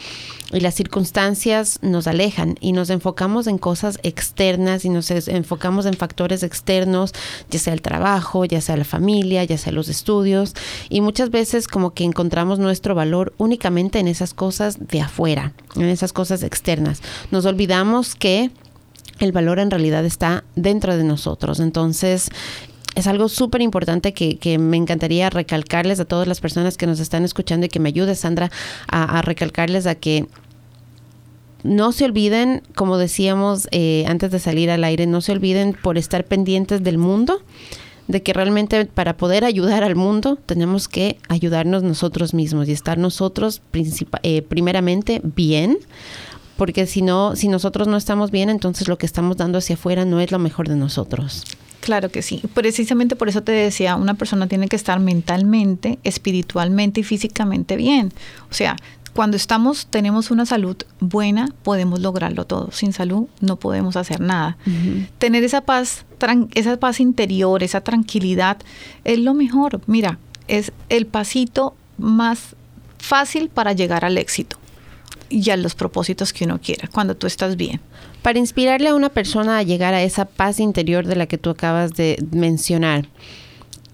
y las circunstancias nos alejan y nos enfocamos en cosas externas y nos enfocamos en factores externos, ya sea el trabajo, ya sea la familia, ya sea los estudios, y muchas veces como que encontramos nuestro valor únicamente en esas cosas de afuera, en esas cosas externas. Nos olvidamos que el valor en realidad está dentro de nosotros. Entonces, es algo súper importante que, me encantaría recalcarles a todas las personas que nos están escuchando y que me ayude, Sandra, a, recalcarles a que no se olviden, como decíamos eh, antes de salir al aire, no se olviden por estar pendientes del mundo, de que realmente para poder ayudar al mundo tenemos que ayudarnos nosotros mismos y estar nosotros eh, primeramente bien porque si no, si nosotros no estamos bien, entonces lo que estamos dando hacia afuera no es lo mejor de nosotros. Claro que sí. Precisamente por eso te decía, una persona tiene que estar mentalmente, espiritualmente y físicamente bien. O sea, cuando estamos, tenemos una salud buena, podemos lograrlo todo. Sin salud no podemos hacer nada. Tener esa paz, esa paz interior, esa tranquilidad, es lo mejor. Mira, es el pasito más fácil para llegar al éxito y a los propósitos que uno quiera, cuando tú estás bien. Para inspirarle a una persona a llegar a esa paz interior de la que tú acabas de mencionar,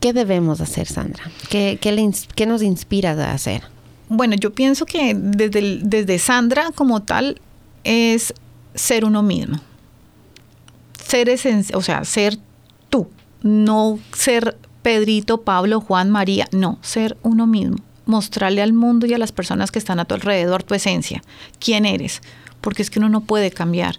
¿qué debemos hacer, Sandra? ¿Qué, qué, nos inspira a hacer? Bueno, yo pienso que desde, desde Sandra como tal es ser uno mismo. Ser esencial, o sea, ser tú, no ser Pedrito, Pablo, Juan, María, no, ser uno mismo mostrarle al mundo y a las personas que están a tu alrededor tu esencia, quién eres, porque es que uno no puede cambiar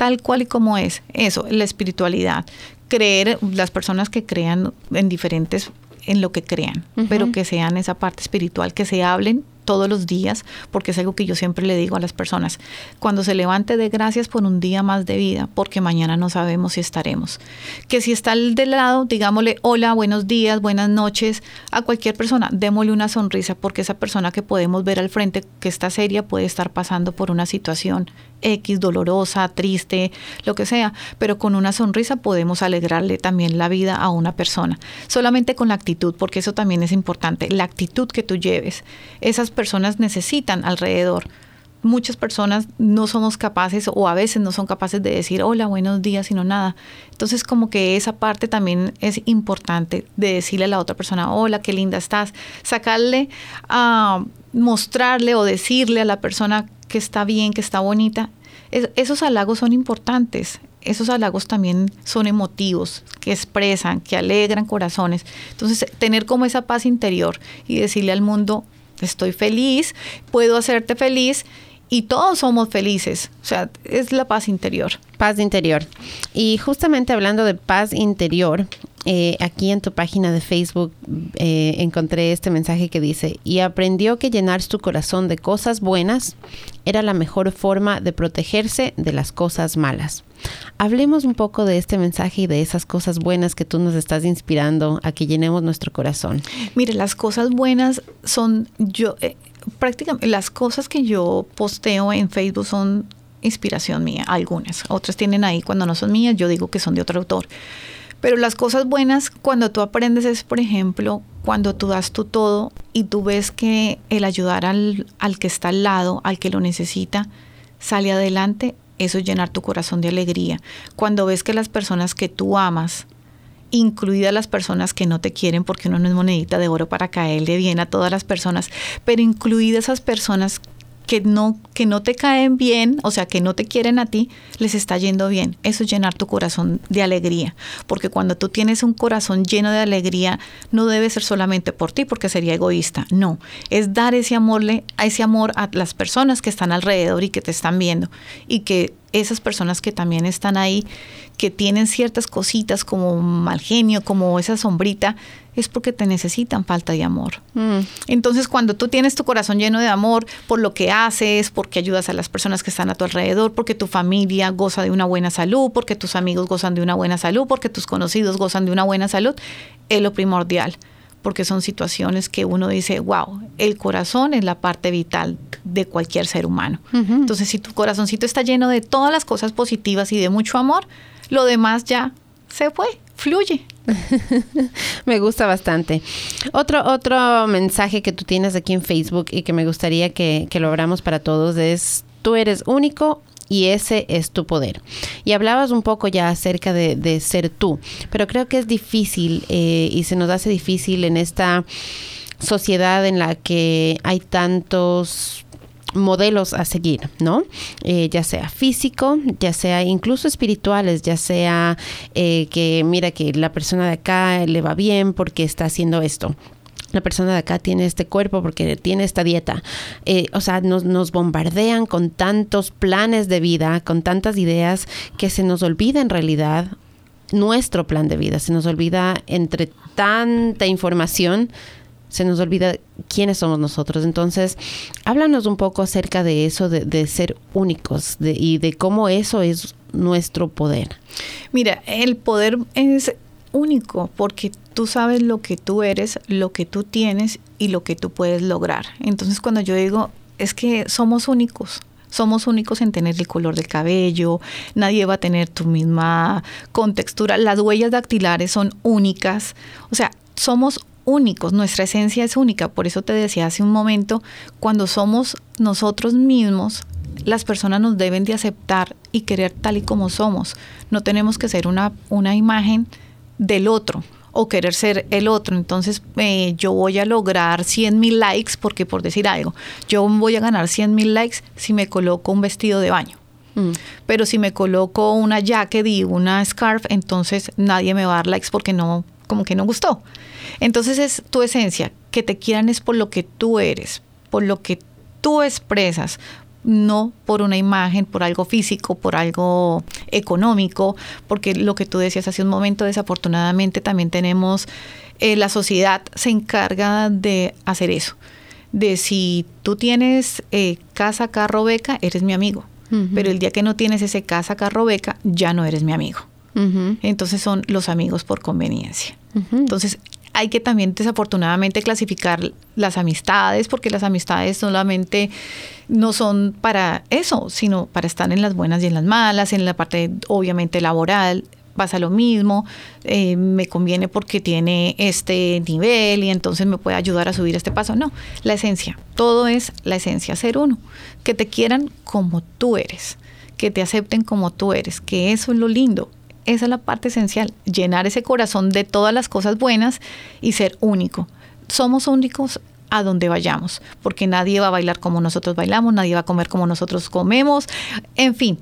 tal cual y como es. Eso, la espiritualidad. Creer, las personas que crean en diferentes, en lo que crean, pero que sean esa parte espiritual, que se hablen todos los días, porque es algo que yo siempre le digo a las personas. Cuando se levante de gracias por un día más de vida, porque mañana no sabemos si estaremos. Que si está al del lado, digámosle hola, buenos días, buenas noches a cualquier persona, démosle una sonrisa, porque esa persona que podemos ver al frente que está seria puede estar pasando por una situación X, dolorosa, triste, lo que sea, pero con una sonrisa podemos alegrarle también la vida a una persona. Solamente con la actitud, porque eso también es importante, la actitud que tú lleves. Esas personas necesitan alrededor. Muchas personas no somos capaces o a veces no son capaces de decir hola, buenos días, sino nada. Entonces como que esa parte también es importante de decirle a la otra persona, hola, qué linda estás. Sacarle a mostrarle o decirle a la persona que está bien, que está bonita. esos halagos son importantes. Esos halagos también son emotivos, que expresan, que alegran corazones. Entonces, tener como esa paz interior y decirle al mundo, estoy feliz, puedo hacerte feliz y todos somos felices. O sea, es la paz interior. Paz interior. Y justamente hablando de paz interior, eh, aquí en tu página de Facebook eh, encontré este mensaje que dice, y aprendió que llenar su corazón de cosas buenas era la mejor forma de protegerse de las cosas malas. Hablemos un poco de este mensaje y de esas cosas buenas que tú nos estás inspirando a que llenemos nuestro corazón. Mire, las cosas buenas son yo eh, prácticamente las cosas que yo posteo en Facebook son inspiración mía, algunas. Otras tienen ahí cuando no son mías, yo digo que son de otro autor. Pero las cosas buenas cuando tú aprendes es, por ejemplo, cuando tú das tu todo y tú ves que el ayudar al, al que está al lado, al que lo necesita, sale adelante, eso es llenar tu corazón de alegría. Cuando ves que las personas que tú amas, incluidas las personas que no te quieren, porque uno no es monedita de oro para caerle bien a todas las personas, pero incluidas esas personas que no, que no te caen bien, o sea, que no te quieren a ti, les está yendo bien. Eso es llenar tu corazón de alegría. Porque cuando tú tienes un corazón lleno de alegría, no debe ser solamente por ti, porque sería egoísta. No, es dar ese amor, ese amor a las personas que están alrededor y que te están viendo. Y que esas personas que también están ahí, que tienen ciertas cositas como mal genio, como esa sombrita, es porque te necesitan falta de amor. Mm. Entonces, cuando tú tienes tu corazón lleno de amor por lo que haces, porque ayudas a las personas que están a tu alrededor, porque tu familia goza de una buena salud, porque tus amigos gozan de una buena salud, porque tus conocidos gozan de una buena salud, es lo primordial porque son situaciones que uno dice, wow, el corazón es la parte vital de cualquier ser humano. Entonces, si tu corazoncito está lleno de todas las cosas positivas y de mucho amor, lo demás ya se fue, fluye. me gusta bastante. Otro, otro mensaje que tú tienes aquí en Facebook y que me gustaría que, que lo abramos para todos es, tú eres único y ese es tu poder. Y hablabas un poco ya acerca de, ser tú, pero creo que es difícil eh, y se nos hace difícil en esta sociedad en la que hay tantos modelos a seguir, ¿no? Eh, ya sea físico, ya sea incluso espirituales, ya sea eh, que mira que la persona de acá le va bien porque está haciendo esto la persona de acá tiene este cuerpo porque tiene esta dieta. Eh, o sea, nos, nos, bombardean con tantos planes de vida, con tantas ideas, que se nos olvida en realidad nuestro plan de vida, se nos olvida entre tanta información se nos olvida quiénes somos nosotros. Entonces, háblanos un poco acerca de eso, de, ser únicos y de cómo eso es nuestro poder. Mira, el poder es único porque tú sabes lo que tú eres, lo que tú tienes y lo que tú puedes lograr. Entonces, cuando yo digo, es que somos únicos, somos únicos en tener el color del cabello, nadie va a tener tu misma contextura, las huellas dactilares son únicas, o sea, somos únicos, nuestra esencia es única. Por eso te decía hace un momento, cuando somos nosotros mismos, las personas nos deben de aceptar y querer tal y como somos. No tenemos que ser una, una imagen del otro o querer ser el otro. Entonces eh, yo voy a lograr 100 mil likes porque por decir algo, yo voy a ganar 100 mil likes si me coloco un vestido de baño. Mm. Pero si me coloco una jacket y una scarf, entonces nadie me va a dar likes porque no, como que no gustó. Entonces es tu esencia, que te quieran es por lo que tú eres, por lo que tú expresas, no por una imagen, por algo físico, por algo económico, porque lo que tú decías hace un momento, desafortunadamente también tenemos, eh, la sociedad se encarga de hacer eso de si tú tienes eh, casa, carro, beca, eres mi amigo. Pero el día que no tienes ese casa, carro, beca, ya no eres mi amigo. Entonces son los amigos por conveniencia. Entonces hay que también desafortunadamente clasificar las amistades, porque las amistades solamente no son para eso, sino para estar en las buenas y en las malas, en la parte obviamente laboral, pasa lo mismo, eh, me conviene porque tiene este nivel y entonces me puede ayudar a subir este paso. No, la esencia, todo es la esencia, ser uno, que te quieran como tú eres, que te acepten como tú eres, que eso es lo lindo, esa es la parte esencial, llenar ese corazón de todas las cosas buenas y ser único. Somos únicos a donde vayamos, porque nadie va a bailar como nosotros bailamos, nadie va a comer como nosotros comemos, en fin,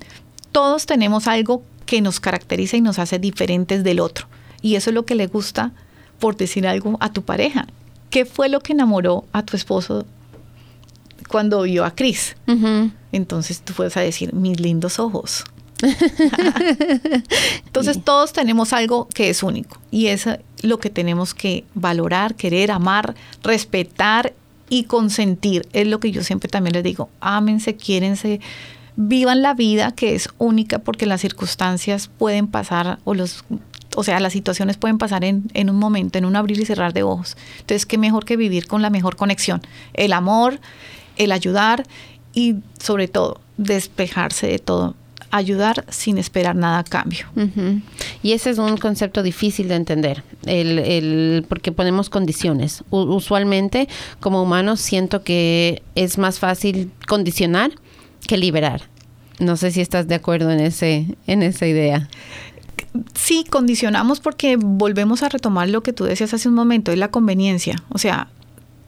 todos tenemos algo que nos caracteriza y nos hace diferentes del otro. Y eso es lo que le gusta, por decir algo, a tu pareja. ¿Qué fue lo que enamoró a tu esposo cuando vio a Cris? Entonces tú puedes decir, mis lindos ojos. Entonces todos tenemos algo que es único y es lo que tenemos que valorar, querer, amar, respetar y consentir. Es lo que yo siempre también les digo, ámense, quiérense, vivan la vida que es única porque las circunstancias pueden pasar o los o sea, las situaciones pueden pasar en, en, un momento, en un abrir y cerrar de ojos. Entonces, qué mejor que vivir con la mejor conexión, el amor, el ayudar y sobre todo despejarse de todo, ayudar sin esperar nada a cambio. Y ese es un concepto difícil de entender, el, el, porque ponemos condiciones. usualmente, como humanos, siento que es más fácil condicionar que liberar. No sé si estás de acuerdo en, ese, en esa idea. Sí, condicionamos porque volvemos a retomar lo que tú decías hace un momento, es la conveniencia. O sea,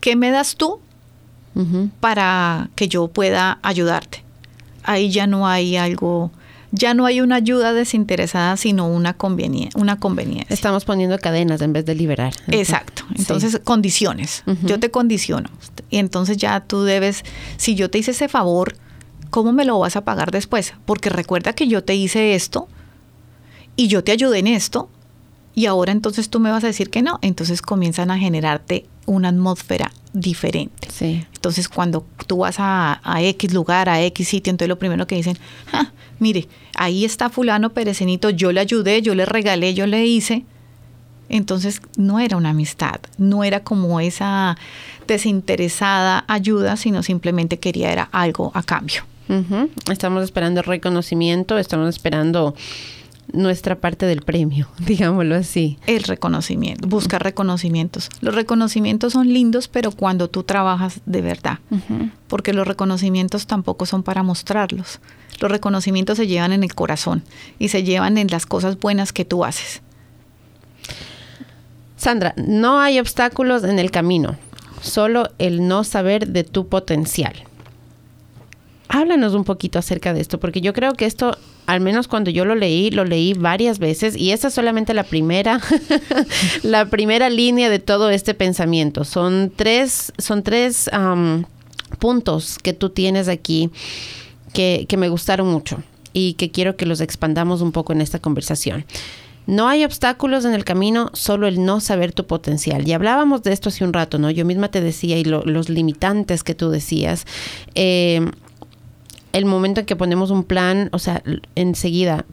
¿qué me das tú para que yo pueda ayudarte? Ahí ya no hay algo, ya no hay una ayuda desinteresada, sino una, conveniencia, una conveniencia. Estamos poniendo cadenas en vez de liberar. Exacto. Entonces, condiciones. Yo te condiciono. Y entonces ya tú debes, si yo te hice ese favor, ¿cómo me lo vas a pagar después? Porque recuerda que yo te hice esto y yo te ayudé en esto y ahora entonces tú me vas a decir que no. Entonces comienzan a generarte una atmósfera diferente. Sí. Entonces cuando tú vas a, X lugar, a X sitio, entonces lo primero que dicen, ah, mire, ahí está fulano perecenito, yo le ayudé, yo le regalé, yo le hice. Entonces no era una amistad, no era como esa desinteresada ayuda, sino simplemente quería era algo a cambio. Estamos esperando reconocimiento, estamos esperando nuestra parte del premio, digámoslo así. El reconocimiento, buscar reconocimientos. Los reconocimientos son lindos, pero cuando tú trabajas de verdad, porque los reconocimientos tampoco son para mostrarlos. Los reconocimientos se llevan en el corazón y se llevan en las cosas buenas que tú haces. Sandra, no hay obstáculos en el camino, solo el no saber de tu potencial. Háblanos un poquito acerca de esto, porque yo creo que esto, al menos cuando yo lo leí, lo leí varias veces y esta es solamente la primera, la primera línea de todo este pensamiento. Son tres, son tres puntos que tú tienes aquí que, me gustaron mucho y que quiero que los expandamos un poco en esta conversación. No hay obstáculos en el camino, solo el no saber tu potencial. Y hablábamos de esto hace un rato, ¿no? Yo misma te decía y los limitantes que tú decías. Eh, el momento en que ponemos un plan, o sea, enseguida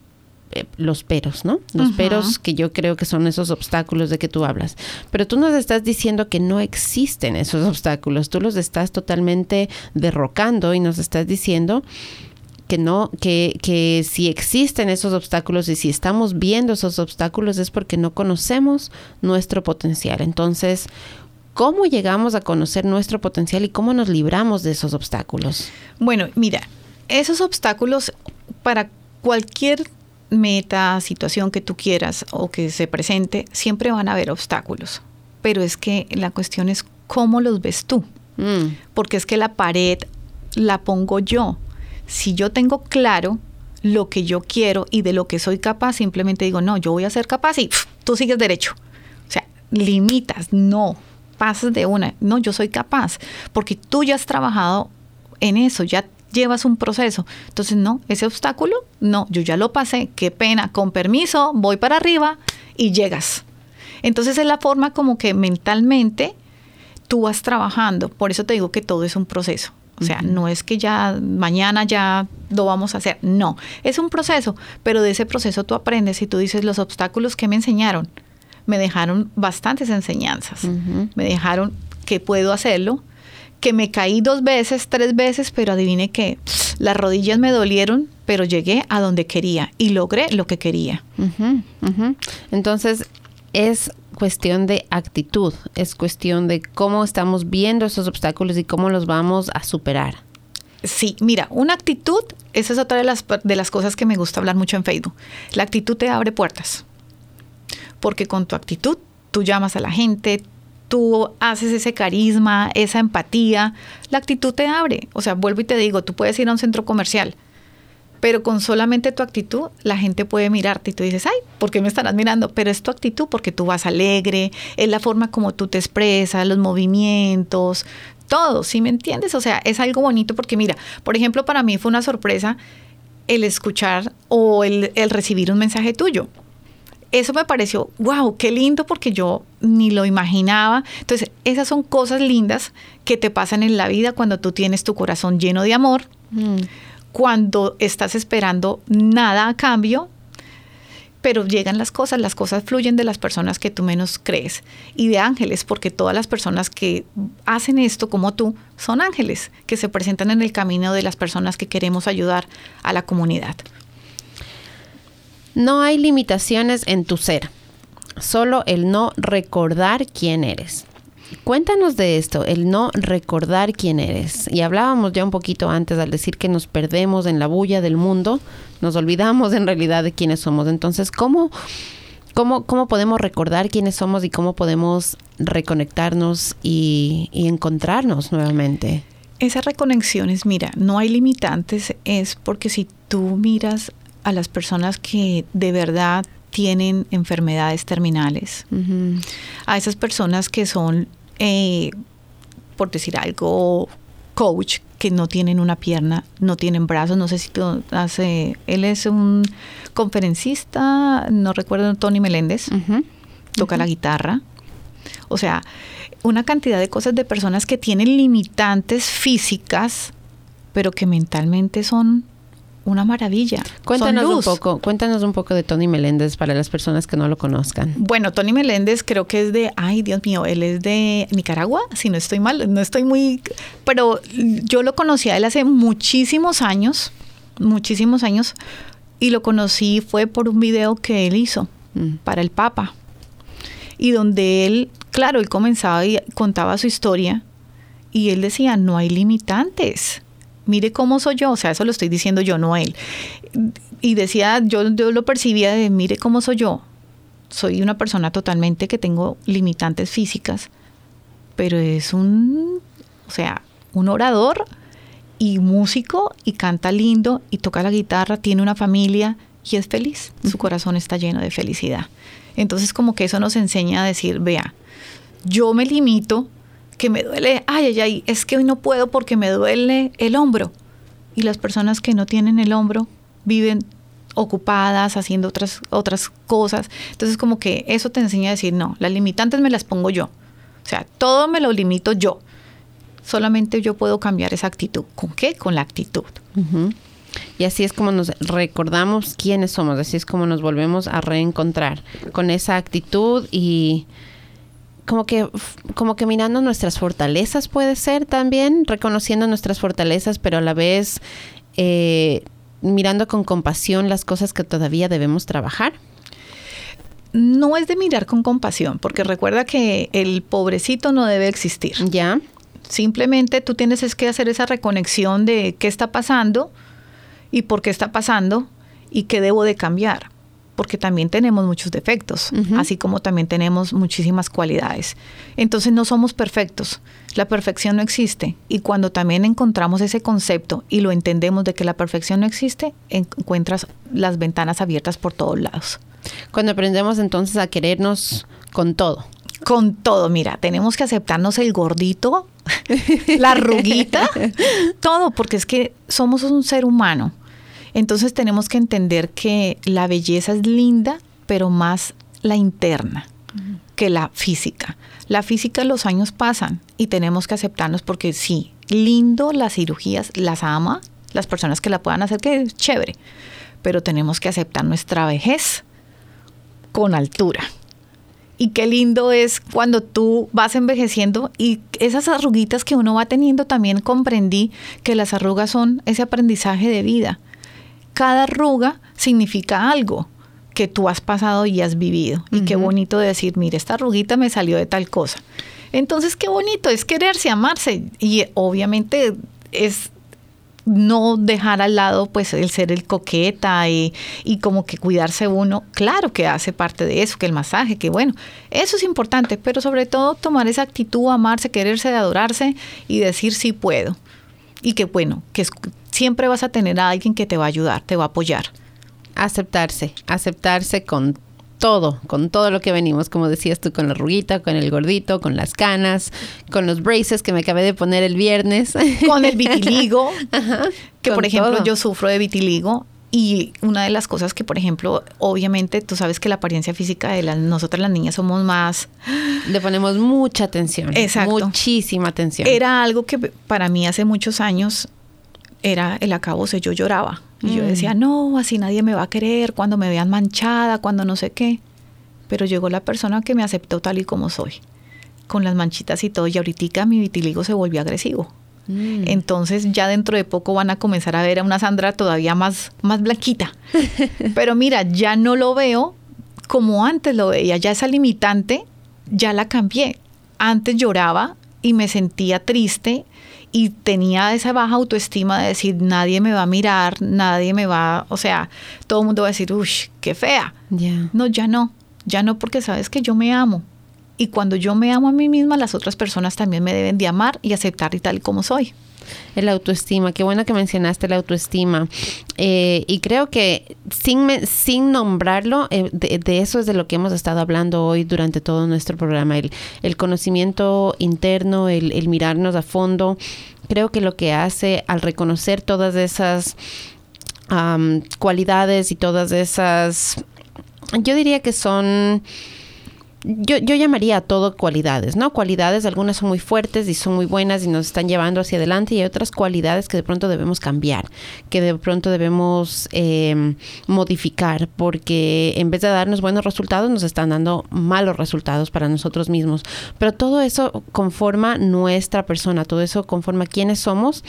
eh, los peros, ¿no? Los peros que yo creo que son esos obstáculos de que tú hablas. Pero tú nos estás diciendo que no existen esos obstáculos, tú los estás totalmente derrocando y nos estás diciendo que no, que, que si existen esos obstáculos y si estamos viendo esos obstáculos es porque no conocemos nuestro potencial. Entonces, ¿cómo llegamos a conocer nuestro potencial y cómo nos libramos de esos obstáculos? Bueno, mira, esos obstáculos para cualquier meta, situación que tú quieras o que se presente, siempre van a haber obstáculos. Pero es que la cuestión es cómo los ves tú. Mm. Porque es que la pared la pongo yo. Si yo tengo claro lo que yo quiero y de lo que soy capaz, simplemente digo, no, yo voy a ser capaz y tú sigues derecho. O sea, limitas, no, pasas de una, no, yo soy capaz, porque tú ya has trabajado en eso, ya llevas un proceso. Entonces, no, ese obstáculo, no, yo ya lo pasé, qué pena, con permiso, voy para arriba y llegas. Entonces es la forma como que mentalmente tú vas trabajando. Por eso te digo que todo es un proceso. O sea, no es que ya mañana ya lo vamos a hacer. No, es un proceso, pero de ese proceso tú aprendes y tú dices los obstáculos que me enseñaron. Me dejaron bastantes enseñanzas. Me dejaron que puedo hacerlo, que me caí dos veces, tres veces, pero adivine que las rodillas me dolieron, pero llegué a donde quería y logré lo que quería. Entonces, es cuestión de actitud, es cuestión de cómo estamos viendo esos obstáculos y cómo los vamos a superar. Sí, mira, una actitud, esa es otra de las, de las cosas que me gusta hablar mucho en Facebook. La actitud te abre puertas, porque con tu actitud tú llamas a la gente, tú haces ese carisma, esa empatía, la actitud te abre. O sea, vuelvo y te digo, tú puedes ir a un centro comercial pero con solamente tu actitud la gente puede mirarte y tú dices, ay, ¿por qué me estarás mirando? Pero es tu actitud porque tú vas alegre, es la forma como tú te expresas, los movimientos, todo, ¿sí me entiendes? O sea, es algo bonito porque mira, por ejemplo, para mí fue una sorpresa el escuchar o el, el recibir un mensaje tuyo. Eso me pareció, wow, qué lindo porque yo ni lo imaginaba. Entonces, esas son cosas lindas que te pasan en la vida cuando tú tienes tu corazón lleno de amor. Mm cuando estás esperando nada a cambio, pero llegan las cosas, las cosas fluyen de las personas que tú menos crees y de ángeles, porque todas las personas que hacen esto como tú son ángeles que se presentan en el camino de las personas que queremos ayudar a la comunidad. No hay limitaciones en tu ser, solo el no recordar quién eres. Cuéntanos de esto, el no recordar quién eres. Y hablábamos ya un poquito antes al decir que nos perdemos en la bulla del mundo, nos olvidamos en realidad de quiénes somos. Entonces, ¿cómo, cómo, cómo podemos recordar quiénes somos y cómo podemos reconectarnos y, y encontrarnos nuevamente? Esa reconexión es, mira, no hay limitantes, es porque si tú miras a las personas que de verdad tienen enfermedades terminales, a esas personas que son eh, por decir algo, coach que no tienen una pierna, no tienen brazos, no sé si tú hace, él es un conferencista, no recuerdo, Tony Meléndez, toca la guitarra, o sea, una cantidad de cosas de personas que tienen limitantes físicas, pero que mentalmente son una maravilla. Cuéntanos un poco, cuéntanos un poco de Tony Meléndez para las personas que no lo conozcan. Bueno, Tony Meléndez creo que es de, ay Dios mío, él es de Nicaragua, si no estoy mal, no estoy muy, pero yo lo conocí a él hace muchísimos años, muchísimos años, y lo conocí fue por un video que él hizo mm. para el Papa, y donde él, claro, él comenzaba y contaba su historia, y él decía, no hay limitantes mire cómo soy yo, o sea, eso lo estoy diciendo yo, no él. Y decía, yo, lo percibía de, mire cómo soy yo. Soy una persona totalmente que tengo limitantes físicas, pero es un, o sea, un orador y músico y canta lindo y toca la guitarra, tiene una familia y es feliz. Su corazón está lleno de felicidad. Entonces como que eso nos enseña a decir, vea, yo me limito que me duele, ay, ay, ay, es que hoy no puedo porque me duele el hombro. Y las personas que no tienen el hombro viven ocupadas, haciendo otras, otras cosas. Entonces como que eso te enseña a decir, no, las limitantes me las pongo yo. O sea, todo me lo limito yo. Solamente yo puedo cambiar esa actitud. ¿Con qué? Con la actitud. Y así es como nos recordamos quiénes somos, así es como nos volvemos a reencontrar con esa actitud y como que, como que mirando nuestras fortalezas puede ser también, reconociendo nuestras fortalezas, pero a la vez eh, mirando con compasión las cosas que todavía debemos trabajar. No es de mirar con compasión, porque recuerda que el pobrecito no debe existir. Ya. Simplemente tú tienes es que hacer esa reconexión de qué está pasando y por qué está pasando y qué debo de cambiar porque también tenemos muchos defectos, así como también tenemos muchísimas cualidades. Entonces no somos perfectos, la perfección no existe y cuando también encontramos ese concepto y lo entendemos de que la perfección no existe, encuentras las ventanas abiertas por todos lados. Cuando aprendemos entonces a querernos con todo. Con todo, mira, tenemos que aceptarnos el gordito, la arruguita, todo, porque es que somos un ser humano entonces tenemos que entender que la belleza es linda, pero más la interna. que la física. La física, los años pasan y tenemos que aceptarnos porque sí, lindo las cirugías, las ama, las personas que la puedan hacer, que es chévere, pero tenemos que aceptar nuestra vejez con altura. Y qué lindo es cuando tú vas envejeciendo y esas arruguitas que uno va teniendo, también comprendí que las arrugas son ese aprendizaje de vida. Cada arruga significa algo que tú has pasado y has vivido. Y qué bonito decir, mire, esta arruguita me salió de tal cosa. Entonces, qué bonito es quererse, amarse. Y obviamente es no dejar al lado pues el ser el coqueta y, y, como que cuidarse uno, claro que hace parte de eso, que el masaje, que bueno, eso es importante, pero sobre todo tomar esa actitud, amarse, quererse, adorarse y decir sí puedo. Y que bueno, que siempre vas a tener a alguien que te va a ayudar, te va a apoyar. Aceptarse, aceptarse con todo, con todo lo que venimos, como decías tú, con la ruguita, con el gordito, con las canas, con los braces que me acabé de poner el viernes. Con el vitiligo, que por ejemplo yo sufro de vitiligo. Y una de las cosas que, por ejemplo, obviamente tú sabes que la apariencia física de las, nosotras las niñas somos más... Le ponemos mucha atención. Exacto. Muchísima atención. Era algo que para mí hace muchos años era el acabose, yo lloraba y yo decía, mm. no, así nadie me va a querer cuando me vean manchada, cuando no sé qué. Pero llegó la persona que me aceptó tal y como soy, con las manchitas y todo, y ahorita mi vitiligo se volvió agresivo. Mm. Entonces ya dentro de poco van a comenzar a ver a una Sandra todavía más, más blanquita. Pero mira, ya no lo veo como antes lo veía, ya esa limitante ya la cambié. Antes lloraba y me sentía triste y tenía esa baja autoestima de decir, nadie me va a mirar, nadie me va, o sea, todo el mundo va a decir, uy, qué fea. No, ya no, ya no porque sabes que yo me amo. Y cuando yo me amo a mí misma, las otras personas también me deben de amar y aceptar y tal como soy. El autoestima, qué bueno que mencionaste la autoestima. Eh, y creo que sin, sin nombrarlo, eh, de, eso es de lo que hemos estado hablando hoy durante todo nuestro programa, el, el conocimiento interno, el, el mirarnos a fondo. Creo que lo que hace al reconocer todas esas cualidades y todas esas, yo diría que son yo, yo llamaría a todo cualidades, ¿no? Cualidades, algunas son muy fuertes y son muy buenas y nos están llevando hacia adelante y hay otras cualidades que de pronto debemos cambiar, que de pronto debemos em, modificar, porque en vez de darnos buenos resultados, nos están dando malos resultados para nosotros mismos. Pero todo eso conforma nuestra persona, todo eso conforma quiénes somos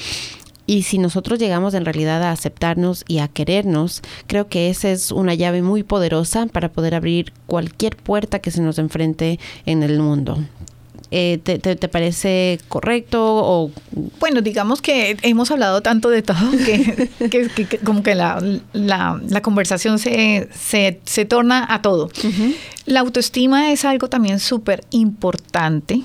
y si nosotros llegamos en realidad a aceptarnos y a querernos, creo que esa es una llave muy poderosa para poder abrir cualquier puerta que se nos enfrente en el mundo. Eh, te, te, parece correcto? O... Bueno, digamos que hemos hablado tanto de todo que, que, como que la, la, la conversación se, se, se, torna a todo. La autoestima es algo también súper importante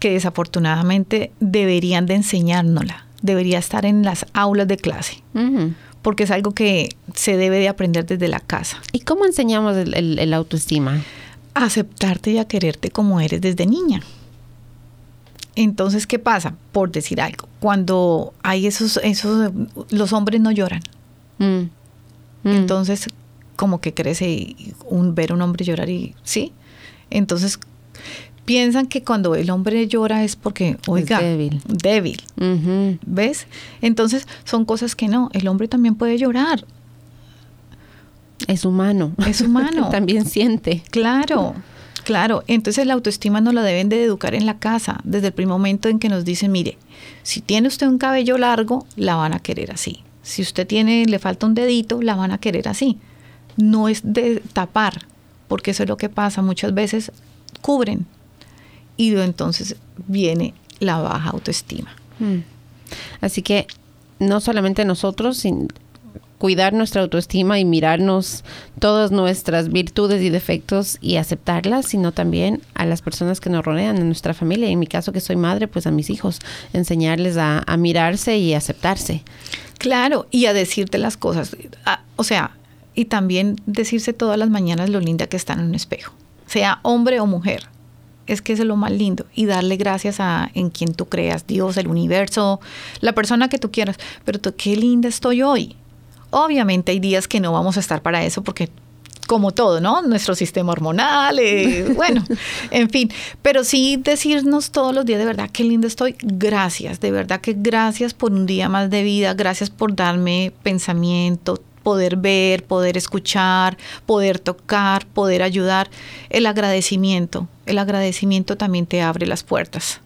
que desafortunadamente deberían de enseñárnosla debería estar en las aulas de clase. Porque es algo que se debe de aprender desde la casa. ¿Y cómo enseñamos el, autoestima? A aceptarte y a quererte como eres desde niña. Entonces, ¿qué pasa? Por decir algo, cuando hay esos, esos, los hombres no lloran. Mm. Mm. Entonces, como que crece un, ver un hombre llorar y, ¿sí? Entonces, piensan que cuando el hombre llora es porque, oiga, débil. débil. ¿Ves? Entonces son cosas que no, el hombre también puede llorar. Es humano. Es humano. también siente. Claro. Claro, entonces la autoestima nos la deben de educar en la casa, desde el primer momento en que nos dicen, mire, si tiene usted un cabello largo, la van a querer así. Si usted tiene, le falta un dedito, la van a querer así. No es de tapar, porque eso es lo que pasa. Muchas veces cubren, y entonces viene la baja autoestima. Mm. Así que no solamente nosotros, sin cuidar nuestra autoestima y mirarnos todas nuestras virtudes y defectos y aceptarlas, sino también a las personas que nos rodean, en nuestra familia. En mi caso que soy madre, pues a mis hijos, enseñarles a, mirarse y aceptarse. Claro, y a decirte las cosas. o sea, y también decirse todas las mañanas lo linda que está en un espejo, sea hombre o mujer es que es lo más lindo y darle gracias a en quien tú creas, Dios, el universo, la persona que tú quieras. Pero tú, qué linda estoy hoy. Obviamente hay días que no vamos a estar para eso porque como todo, ¿no? Nuestro sistema hormonal, eh, bueno, en fin. Pero sí decirnos todos los días, de verdad, qué lindo estoy. Gracias, de verdad que gracias por un día más de vida, gracias por darme pensamiento, poder ver, poder escuchar, poder tocar, poder ayudar. El agradecimiento, el agradecimiento también te abre las puertas.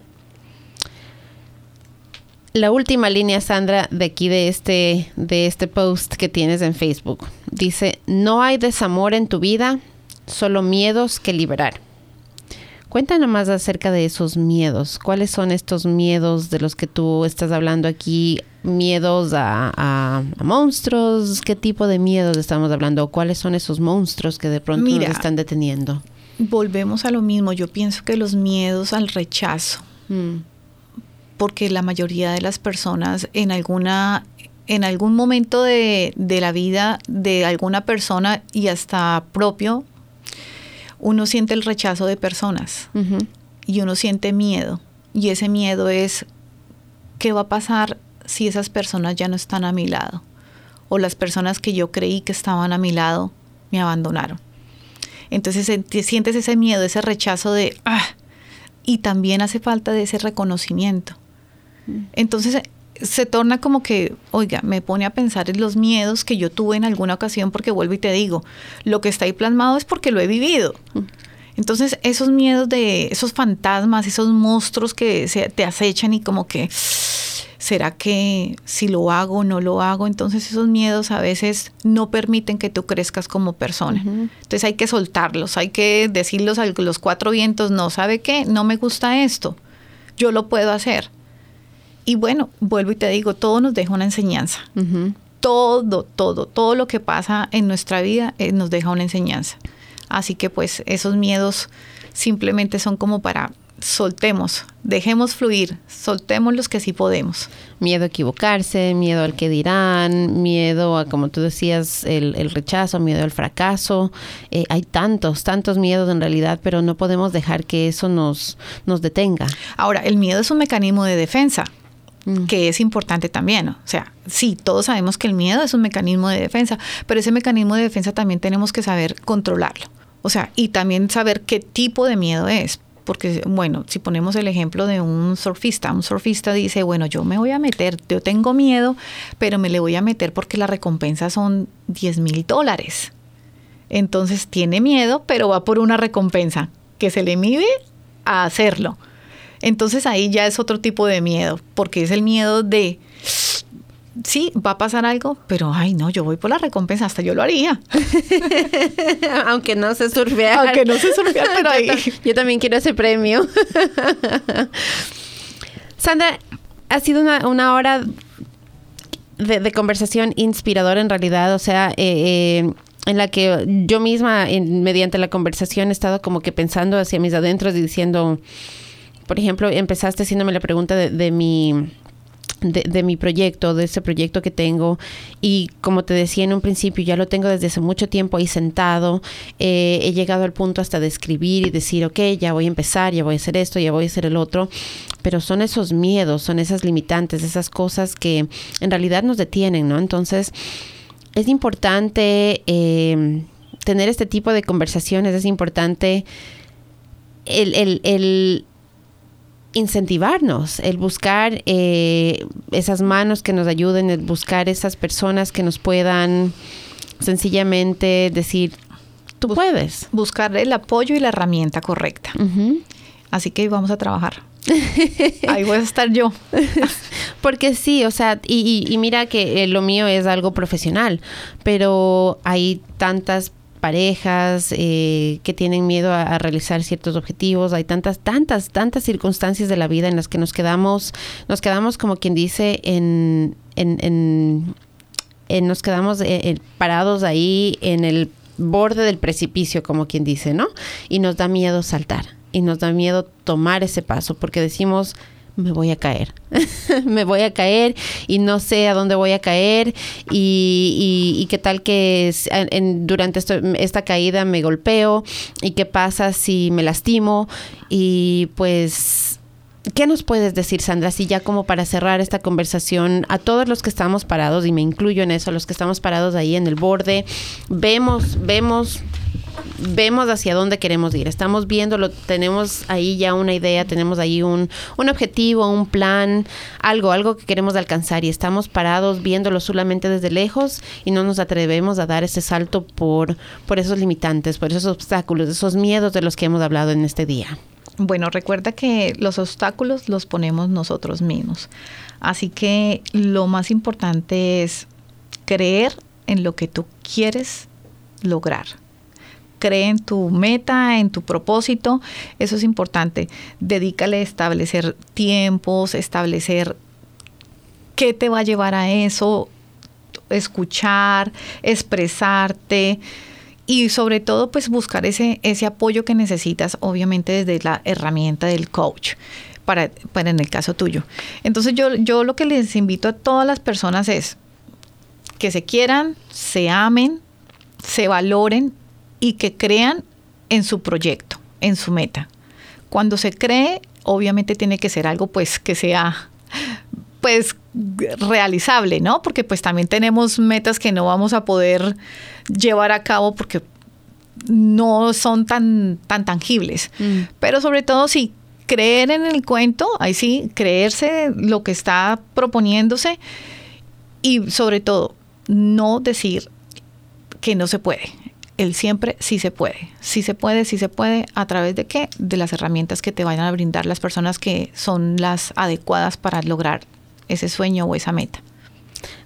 La última línea, Sandra, de aquí de este, de este post que tienes en Facebook. Dice, no hay desamor en tu vida, solo miedos que liberar. Cuéntanos más acerca de esos miedos. ¿Cuáles son estos miedos de los que tú estás hablando aquí? ¿Miedos a, monstruos? ¿Qué tipo de miedos estamos hablando? ¿Cuáles son esos monstruos que de pronto nos están deteniendo? Volvemos a lo mismo. Yo pienso que los miedos al rechazo. Mm porque la mayoría de las personas en alguna en algún momento de, la vida de alguna persona y hasta propio, uno siente el rechazo de personas y uno siente miedo. Y ese miedo es, ¿qué va a pasar si esas personas ya no están a mi lado? O las personas que yo creí que estaban a mi lado me abandonaron. Entonces sientes ese miedo, ese rechazo de, ah, y también hace falta de ese reconocimiento entonces se torna como que, oiga, me pone a pensar en los miedos que yo tuve en alguna ocasión porque vuelvo y te digo, lo que está ahí plasmado es porque lo he vivido. Entonces esos miedos de esos fantasmas, esos monstruos que se, te acechan y como que, ¿será que si lo hago o no lo hago? Entonces esos miedos a veces no permiten que tú crezcas como persona. Entonces hay que soltarlos, hay que decirlos a los cuatro vientos, no, ¿sabe qué? No me gusta esto, yo lo puedo hacer y bueno, vuelvo y te digo, todo nos deja una enseñanza. Todo, todo, todo lo que pasa en nuestra vida eh, nos deja una enseñanza. Así que pues esos miedos simplemente son como para soltemos, dejemos fluir, soltemos los que sí podemos. Miedo a equivocarse, miedo al que dirán, miedo a, como tú decías, el, rechazo, miedo al fracaso. Eh, hay tantos, tantos miedos en realidad, pero no podemos dejar que eso nos, nos detenga. Ahora, el miedo es un mecanismo de defensa. Mm. que es importante también. O sea, sí, todos sabemos que el miedo es un mecanismo de defensa, pero ese mecanismo de defensa también tenemos que saber controlarlo. O sea, y también saber qué tipo de miedo es. Porque, bueno, si ponemos el ejemplo de un surfista, un surfista dice, bueno, yo me voy a meter, yo tengo miedo, pero me le voy a meter porque la recompensa son 10 mil dólares. Entonces tiene miedo, pero va por una recompensa que se le mide a hacerlo. Entonces ahí ya es otro tipo de miedo, porque es el miedo de, sí, va a pasar algo, pero ay no, yo voy por la recompensa, hasta yo lo haría. Aunque no sé surfear. Aunque no sé surfear, pero ahí. yo también quiero ese premio. Sandra, ha sido una, hora de, conversación inspiradora en realidad, o sea, eh, eh, en la que yo misma, mediante la conversación, he estado como que pensando hacia mis adentros y diciendo por ejemplo, empezaste haciéndome la pregunta de, mi... De, mi proyecto, de ese proyecto que tengo. Y como te decía en un principio, ya lo tengo desde hace mucho tiempo ahí sentado. Eh, he llegado al punto hasta de escribir y decir, ok, ya voy a empezar, ya voy a hacer esto, ya voy a hacer el otro. Pero son esos miedos, son esas limitantes, esas cosas que en realidad nos detienen, ¿no? Entonces, es importante eh, tener este tipo de conversaciones, es importante el, el incentivarnos, el buscar eh, esas manos que nos ayuden, el buscar esas personas que nos puedan sencillamente decir, tú puedes. Buscar el apoyo y la herramienta correcta. Así que vamos a trabajar. Ahí voy a estar yo. Porque sí, o sea, y, y mira que eh, lo mío es algo profesional, pero hay tantas parejas eh, que tienen miedo a, realizar ciertos objetivos. Hay tantas, tantas, tantas circunstancias de la vida en las que nos quedamos, nos quedamos como quien dice en, en, en, nos quedamos eh, parados ahí en el borde del precipicio, como quien dice, ¿no? Y nos da miedo saltar y nos da miedo tomar ese paso porque decimos, me voy a caer. me voy a caer y no sé a dónde voy a caer y, qué tal que durante esta caída me golpeo y qué pasa si me lastimo y pues ¿Qué nos puedes decir, Sandra, si ya como para cerrar esta conversación, a todos los que estamos parados, y me incluyo en eso, los que estamos parados ahí en el borde, vemos, vemos vemos hacia dónde queremos ir. Estamos viéndolo, tenemos ahí ya una idea, tenemos ahí un, un objetivo, un plan, algo, algo que queremos alcanzar y estamos parados viéndolo solamente desde lejos y no nos atrevemos a dar ese salto por, por esos limitantes, por esos obstáculos, esos miedos de los que hemos hablado en este día. Bueno, recuerda que los obstáculos los ponemos nosotros mismos. Así que lo más importante es creer en lo que tú quieres lograr cree en tu meta, en tu propósito, eso es importante. Dedícale a establecer tiempos, establecer qué te va a llevar a eso, escuchar, expresarte y sobre todo pues buscar ese, ese apoyo que necesitas, obviamente desde la herramienta del coach. Para, para en el caso tuyo. Entonces yo, yo lo que les invito a todas las personas es que se quieran, se amen, se valoren y que crean en su proyecto, en su meta. Cuando se cree, obviamente tiene que ser algo pues que sea pues realizable, ¿no? Porque pues también tenemos metas que no vamos a poder llevar a cabo porque no son tan, tan tangibles. Mm. Pero sobre todo si creer en el cuento, ahí sí, creerse lo que está proponiéndose y sobre todo no decir que no se puede el siempre sí se puede. Sí se puede, sí se puede. ¿A través de qué? De las herramientas que te vayan a brindar las personas que son las adecuadas para lograr ese sueño o esa meta.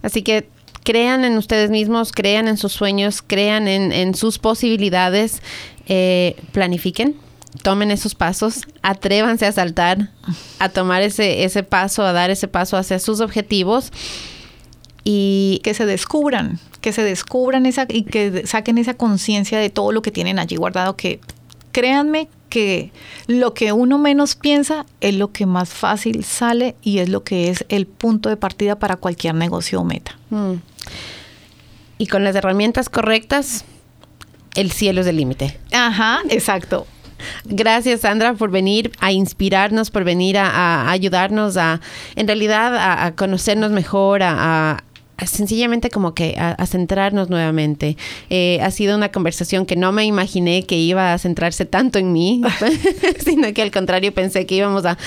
Así que crean en ustedes mismos, crean en sus sueños, crean en, sus posibilidades, eh, planifiquen, tomen esos pasos, atrévanse a saltar, a tomar ese, ese paso, a dar ese paso hacia sus objetivos y que se descubran, que se descubran esa y que saquen esa conciencia de todo lo que tienen allí guardado, que créanme que lo que uno menos piensa es lo que más fácil sale y es lo que es el punto de partida para cualquier negocio o meta. Mm. Y con las herramientas correctas, el cielo es el límite. Ajá, exacto. Gracias, Sandra, por venir a inspirarnos, por venir a, ayudarnos a, en realidad, a, conocernos mejor, a, sencillamente como que a, centrarnos nuevamente. Eh, ha sido una conversación que no me imaginé que iba a centrarse tanto en mí, sino que al contrario pensé que íbamos a,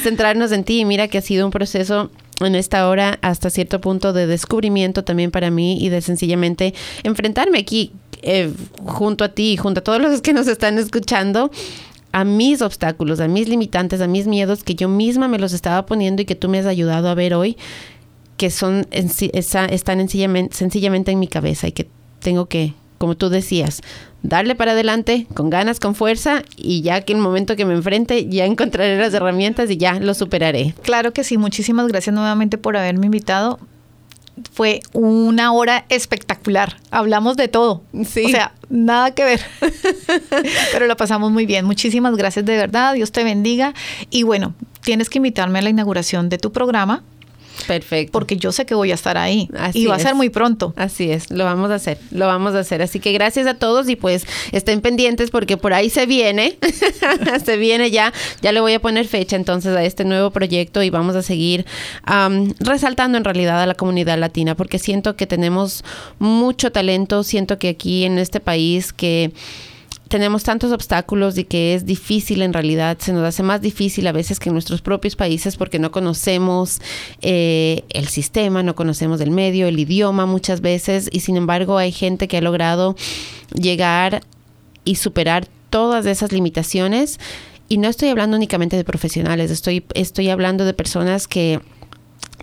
centrarnos en ti y mira que ha sido un proceso en esta hora hasta cierto punto de descubrimiento también para mí y de sencillamente enfrentarme aquí eh, junto a ti junto a todos los que nos están escuchando a mis obstáculos, a mis limitantes, a mis miedos que yo misma me los estaba poniendo y que tú me has ayudado a ver hoy que son están sencillamente, sencillamente en mi cabeza y que tengo que, como tú decías, darle para adelante con ganas, con fuerza y ya que en el momento que me enfrente ya encontraré las herramientas y ya lo superaré. Claro que sí, muchísimas gracias nuevamente por haberme invitado. Fue una hora espectacular. Hablamos de todo. Sí. O sea, nada que ver. Pero lo pasamos muy bien. Muchísimas gracias de verdad. Dios te bendiga. Y bueno, tienes que invitarme a la inauguración de tu programa Perfecto. Porque yo sé que voy a estar ahí. y va a ser muy pronto. Así es, lo vamos a hacer, lo vamos a hacer. Así que gracias a todos y pues estén pendientes porque por ahí se viene, se viene ya, ya le voy a poner fecha entonces a este nuevo proyecto y vamos a seguir resaltando en realidad a la comunidad latina porque siento que tenemos mucho talento, siento que aquí en este país que tenemos tantos obstáculos y que es difícil en realidad, se nos hace más difícil a veces que en nuestros propios países porque no conocemos eh, el sistema, no conocemos el medio, el idioma muchas veces y sin embargo hay gente que ha logrado llegar y superar todas esas limitaciones. Y no estoy hablando únicamente de profesionales, estoy, estoy hablando de personas que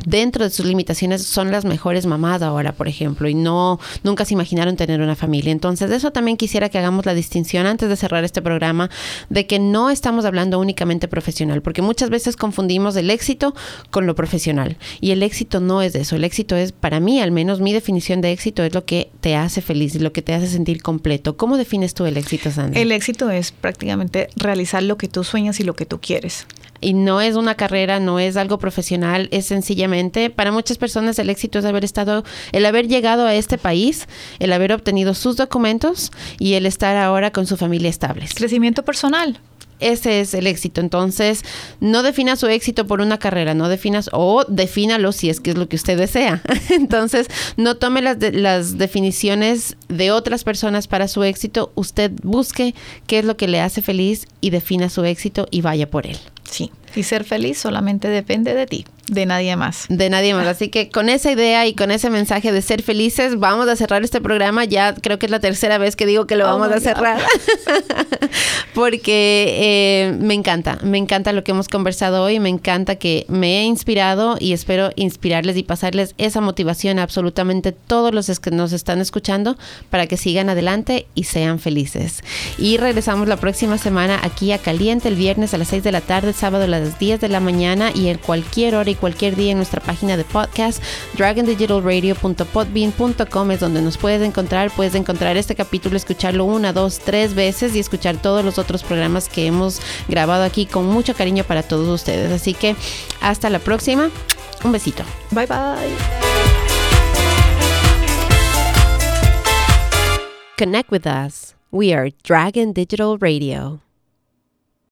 dentro de sus limitaciones son las mejores mamás ahora, por ejemplo, y no nunca se imaginaron tener una familia. Entonces, de eso también quisiera que hagamos la distinción antes de cerrar este programa de que no estamos hablando únicamente profesional, porque muchas veces confundimos el éxito con lo profesional, y el éxito no es eso, el éxito es para mí, al menos mi definición de éxito es lo que te hace feliz, lo que te hace sentir completo. ¿Cómo defines tú el éxito, Sandra? El éxito es prácticamente realizar lo que tú sueñas y lo que tú quieres y no es una carrera, no es algo profesional, es sencillamente, para muchas personas el éxito es haber estado, el haber llegado a este país, el haber obtenido sus documentos y el estar ahora con su familia estables. Crecimiento personal. ese es el éxito. Entonces, no defina su éxito por una carrera, no definas o defínalo si es que es lo que usted desea. Entonces, no tome las, las definiciones de otras personas para su éxito. Usted busque qué es lo que le hace feliz y defina su éxito y vaya por él. Sí, y ser feliz solamente depende de ti. De nadie más. De nadie más. Así que con esa idea y con ese mensaje de ser felices, vamos a cerrar este programa. Ya creo que es la tercera vez que digo que lo oh vamos a cerrar. Porque eh, me encanta, me encanta lo que hemos conversado hoy. Me encanta que me he inspirado y espero inspirarles y pasarles esa motivación a absolutamente todos los que nos están escuchando para que sigan adelante y sean felices. Y regresamos la próxima semana aquí a Caliente el viernes a las 6 de la tarde, sábado a las 10 de la mañana y en cualquier hora y cualquier día en nuestra página de podcast, dragondigitalradio.podbean.com es donde nos puedes encontrar. Puedes encontrar este capítulo, escucharlo una, dos, tres veces y escuchar todos los otros programas que hemos grabado aquí con mucho cariño para todos ustedes. Así que hasta la próxima. Un besito. Bye bye. Connect with us. We are Dragon Digital Radio.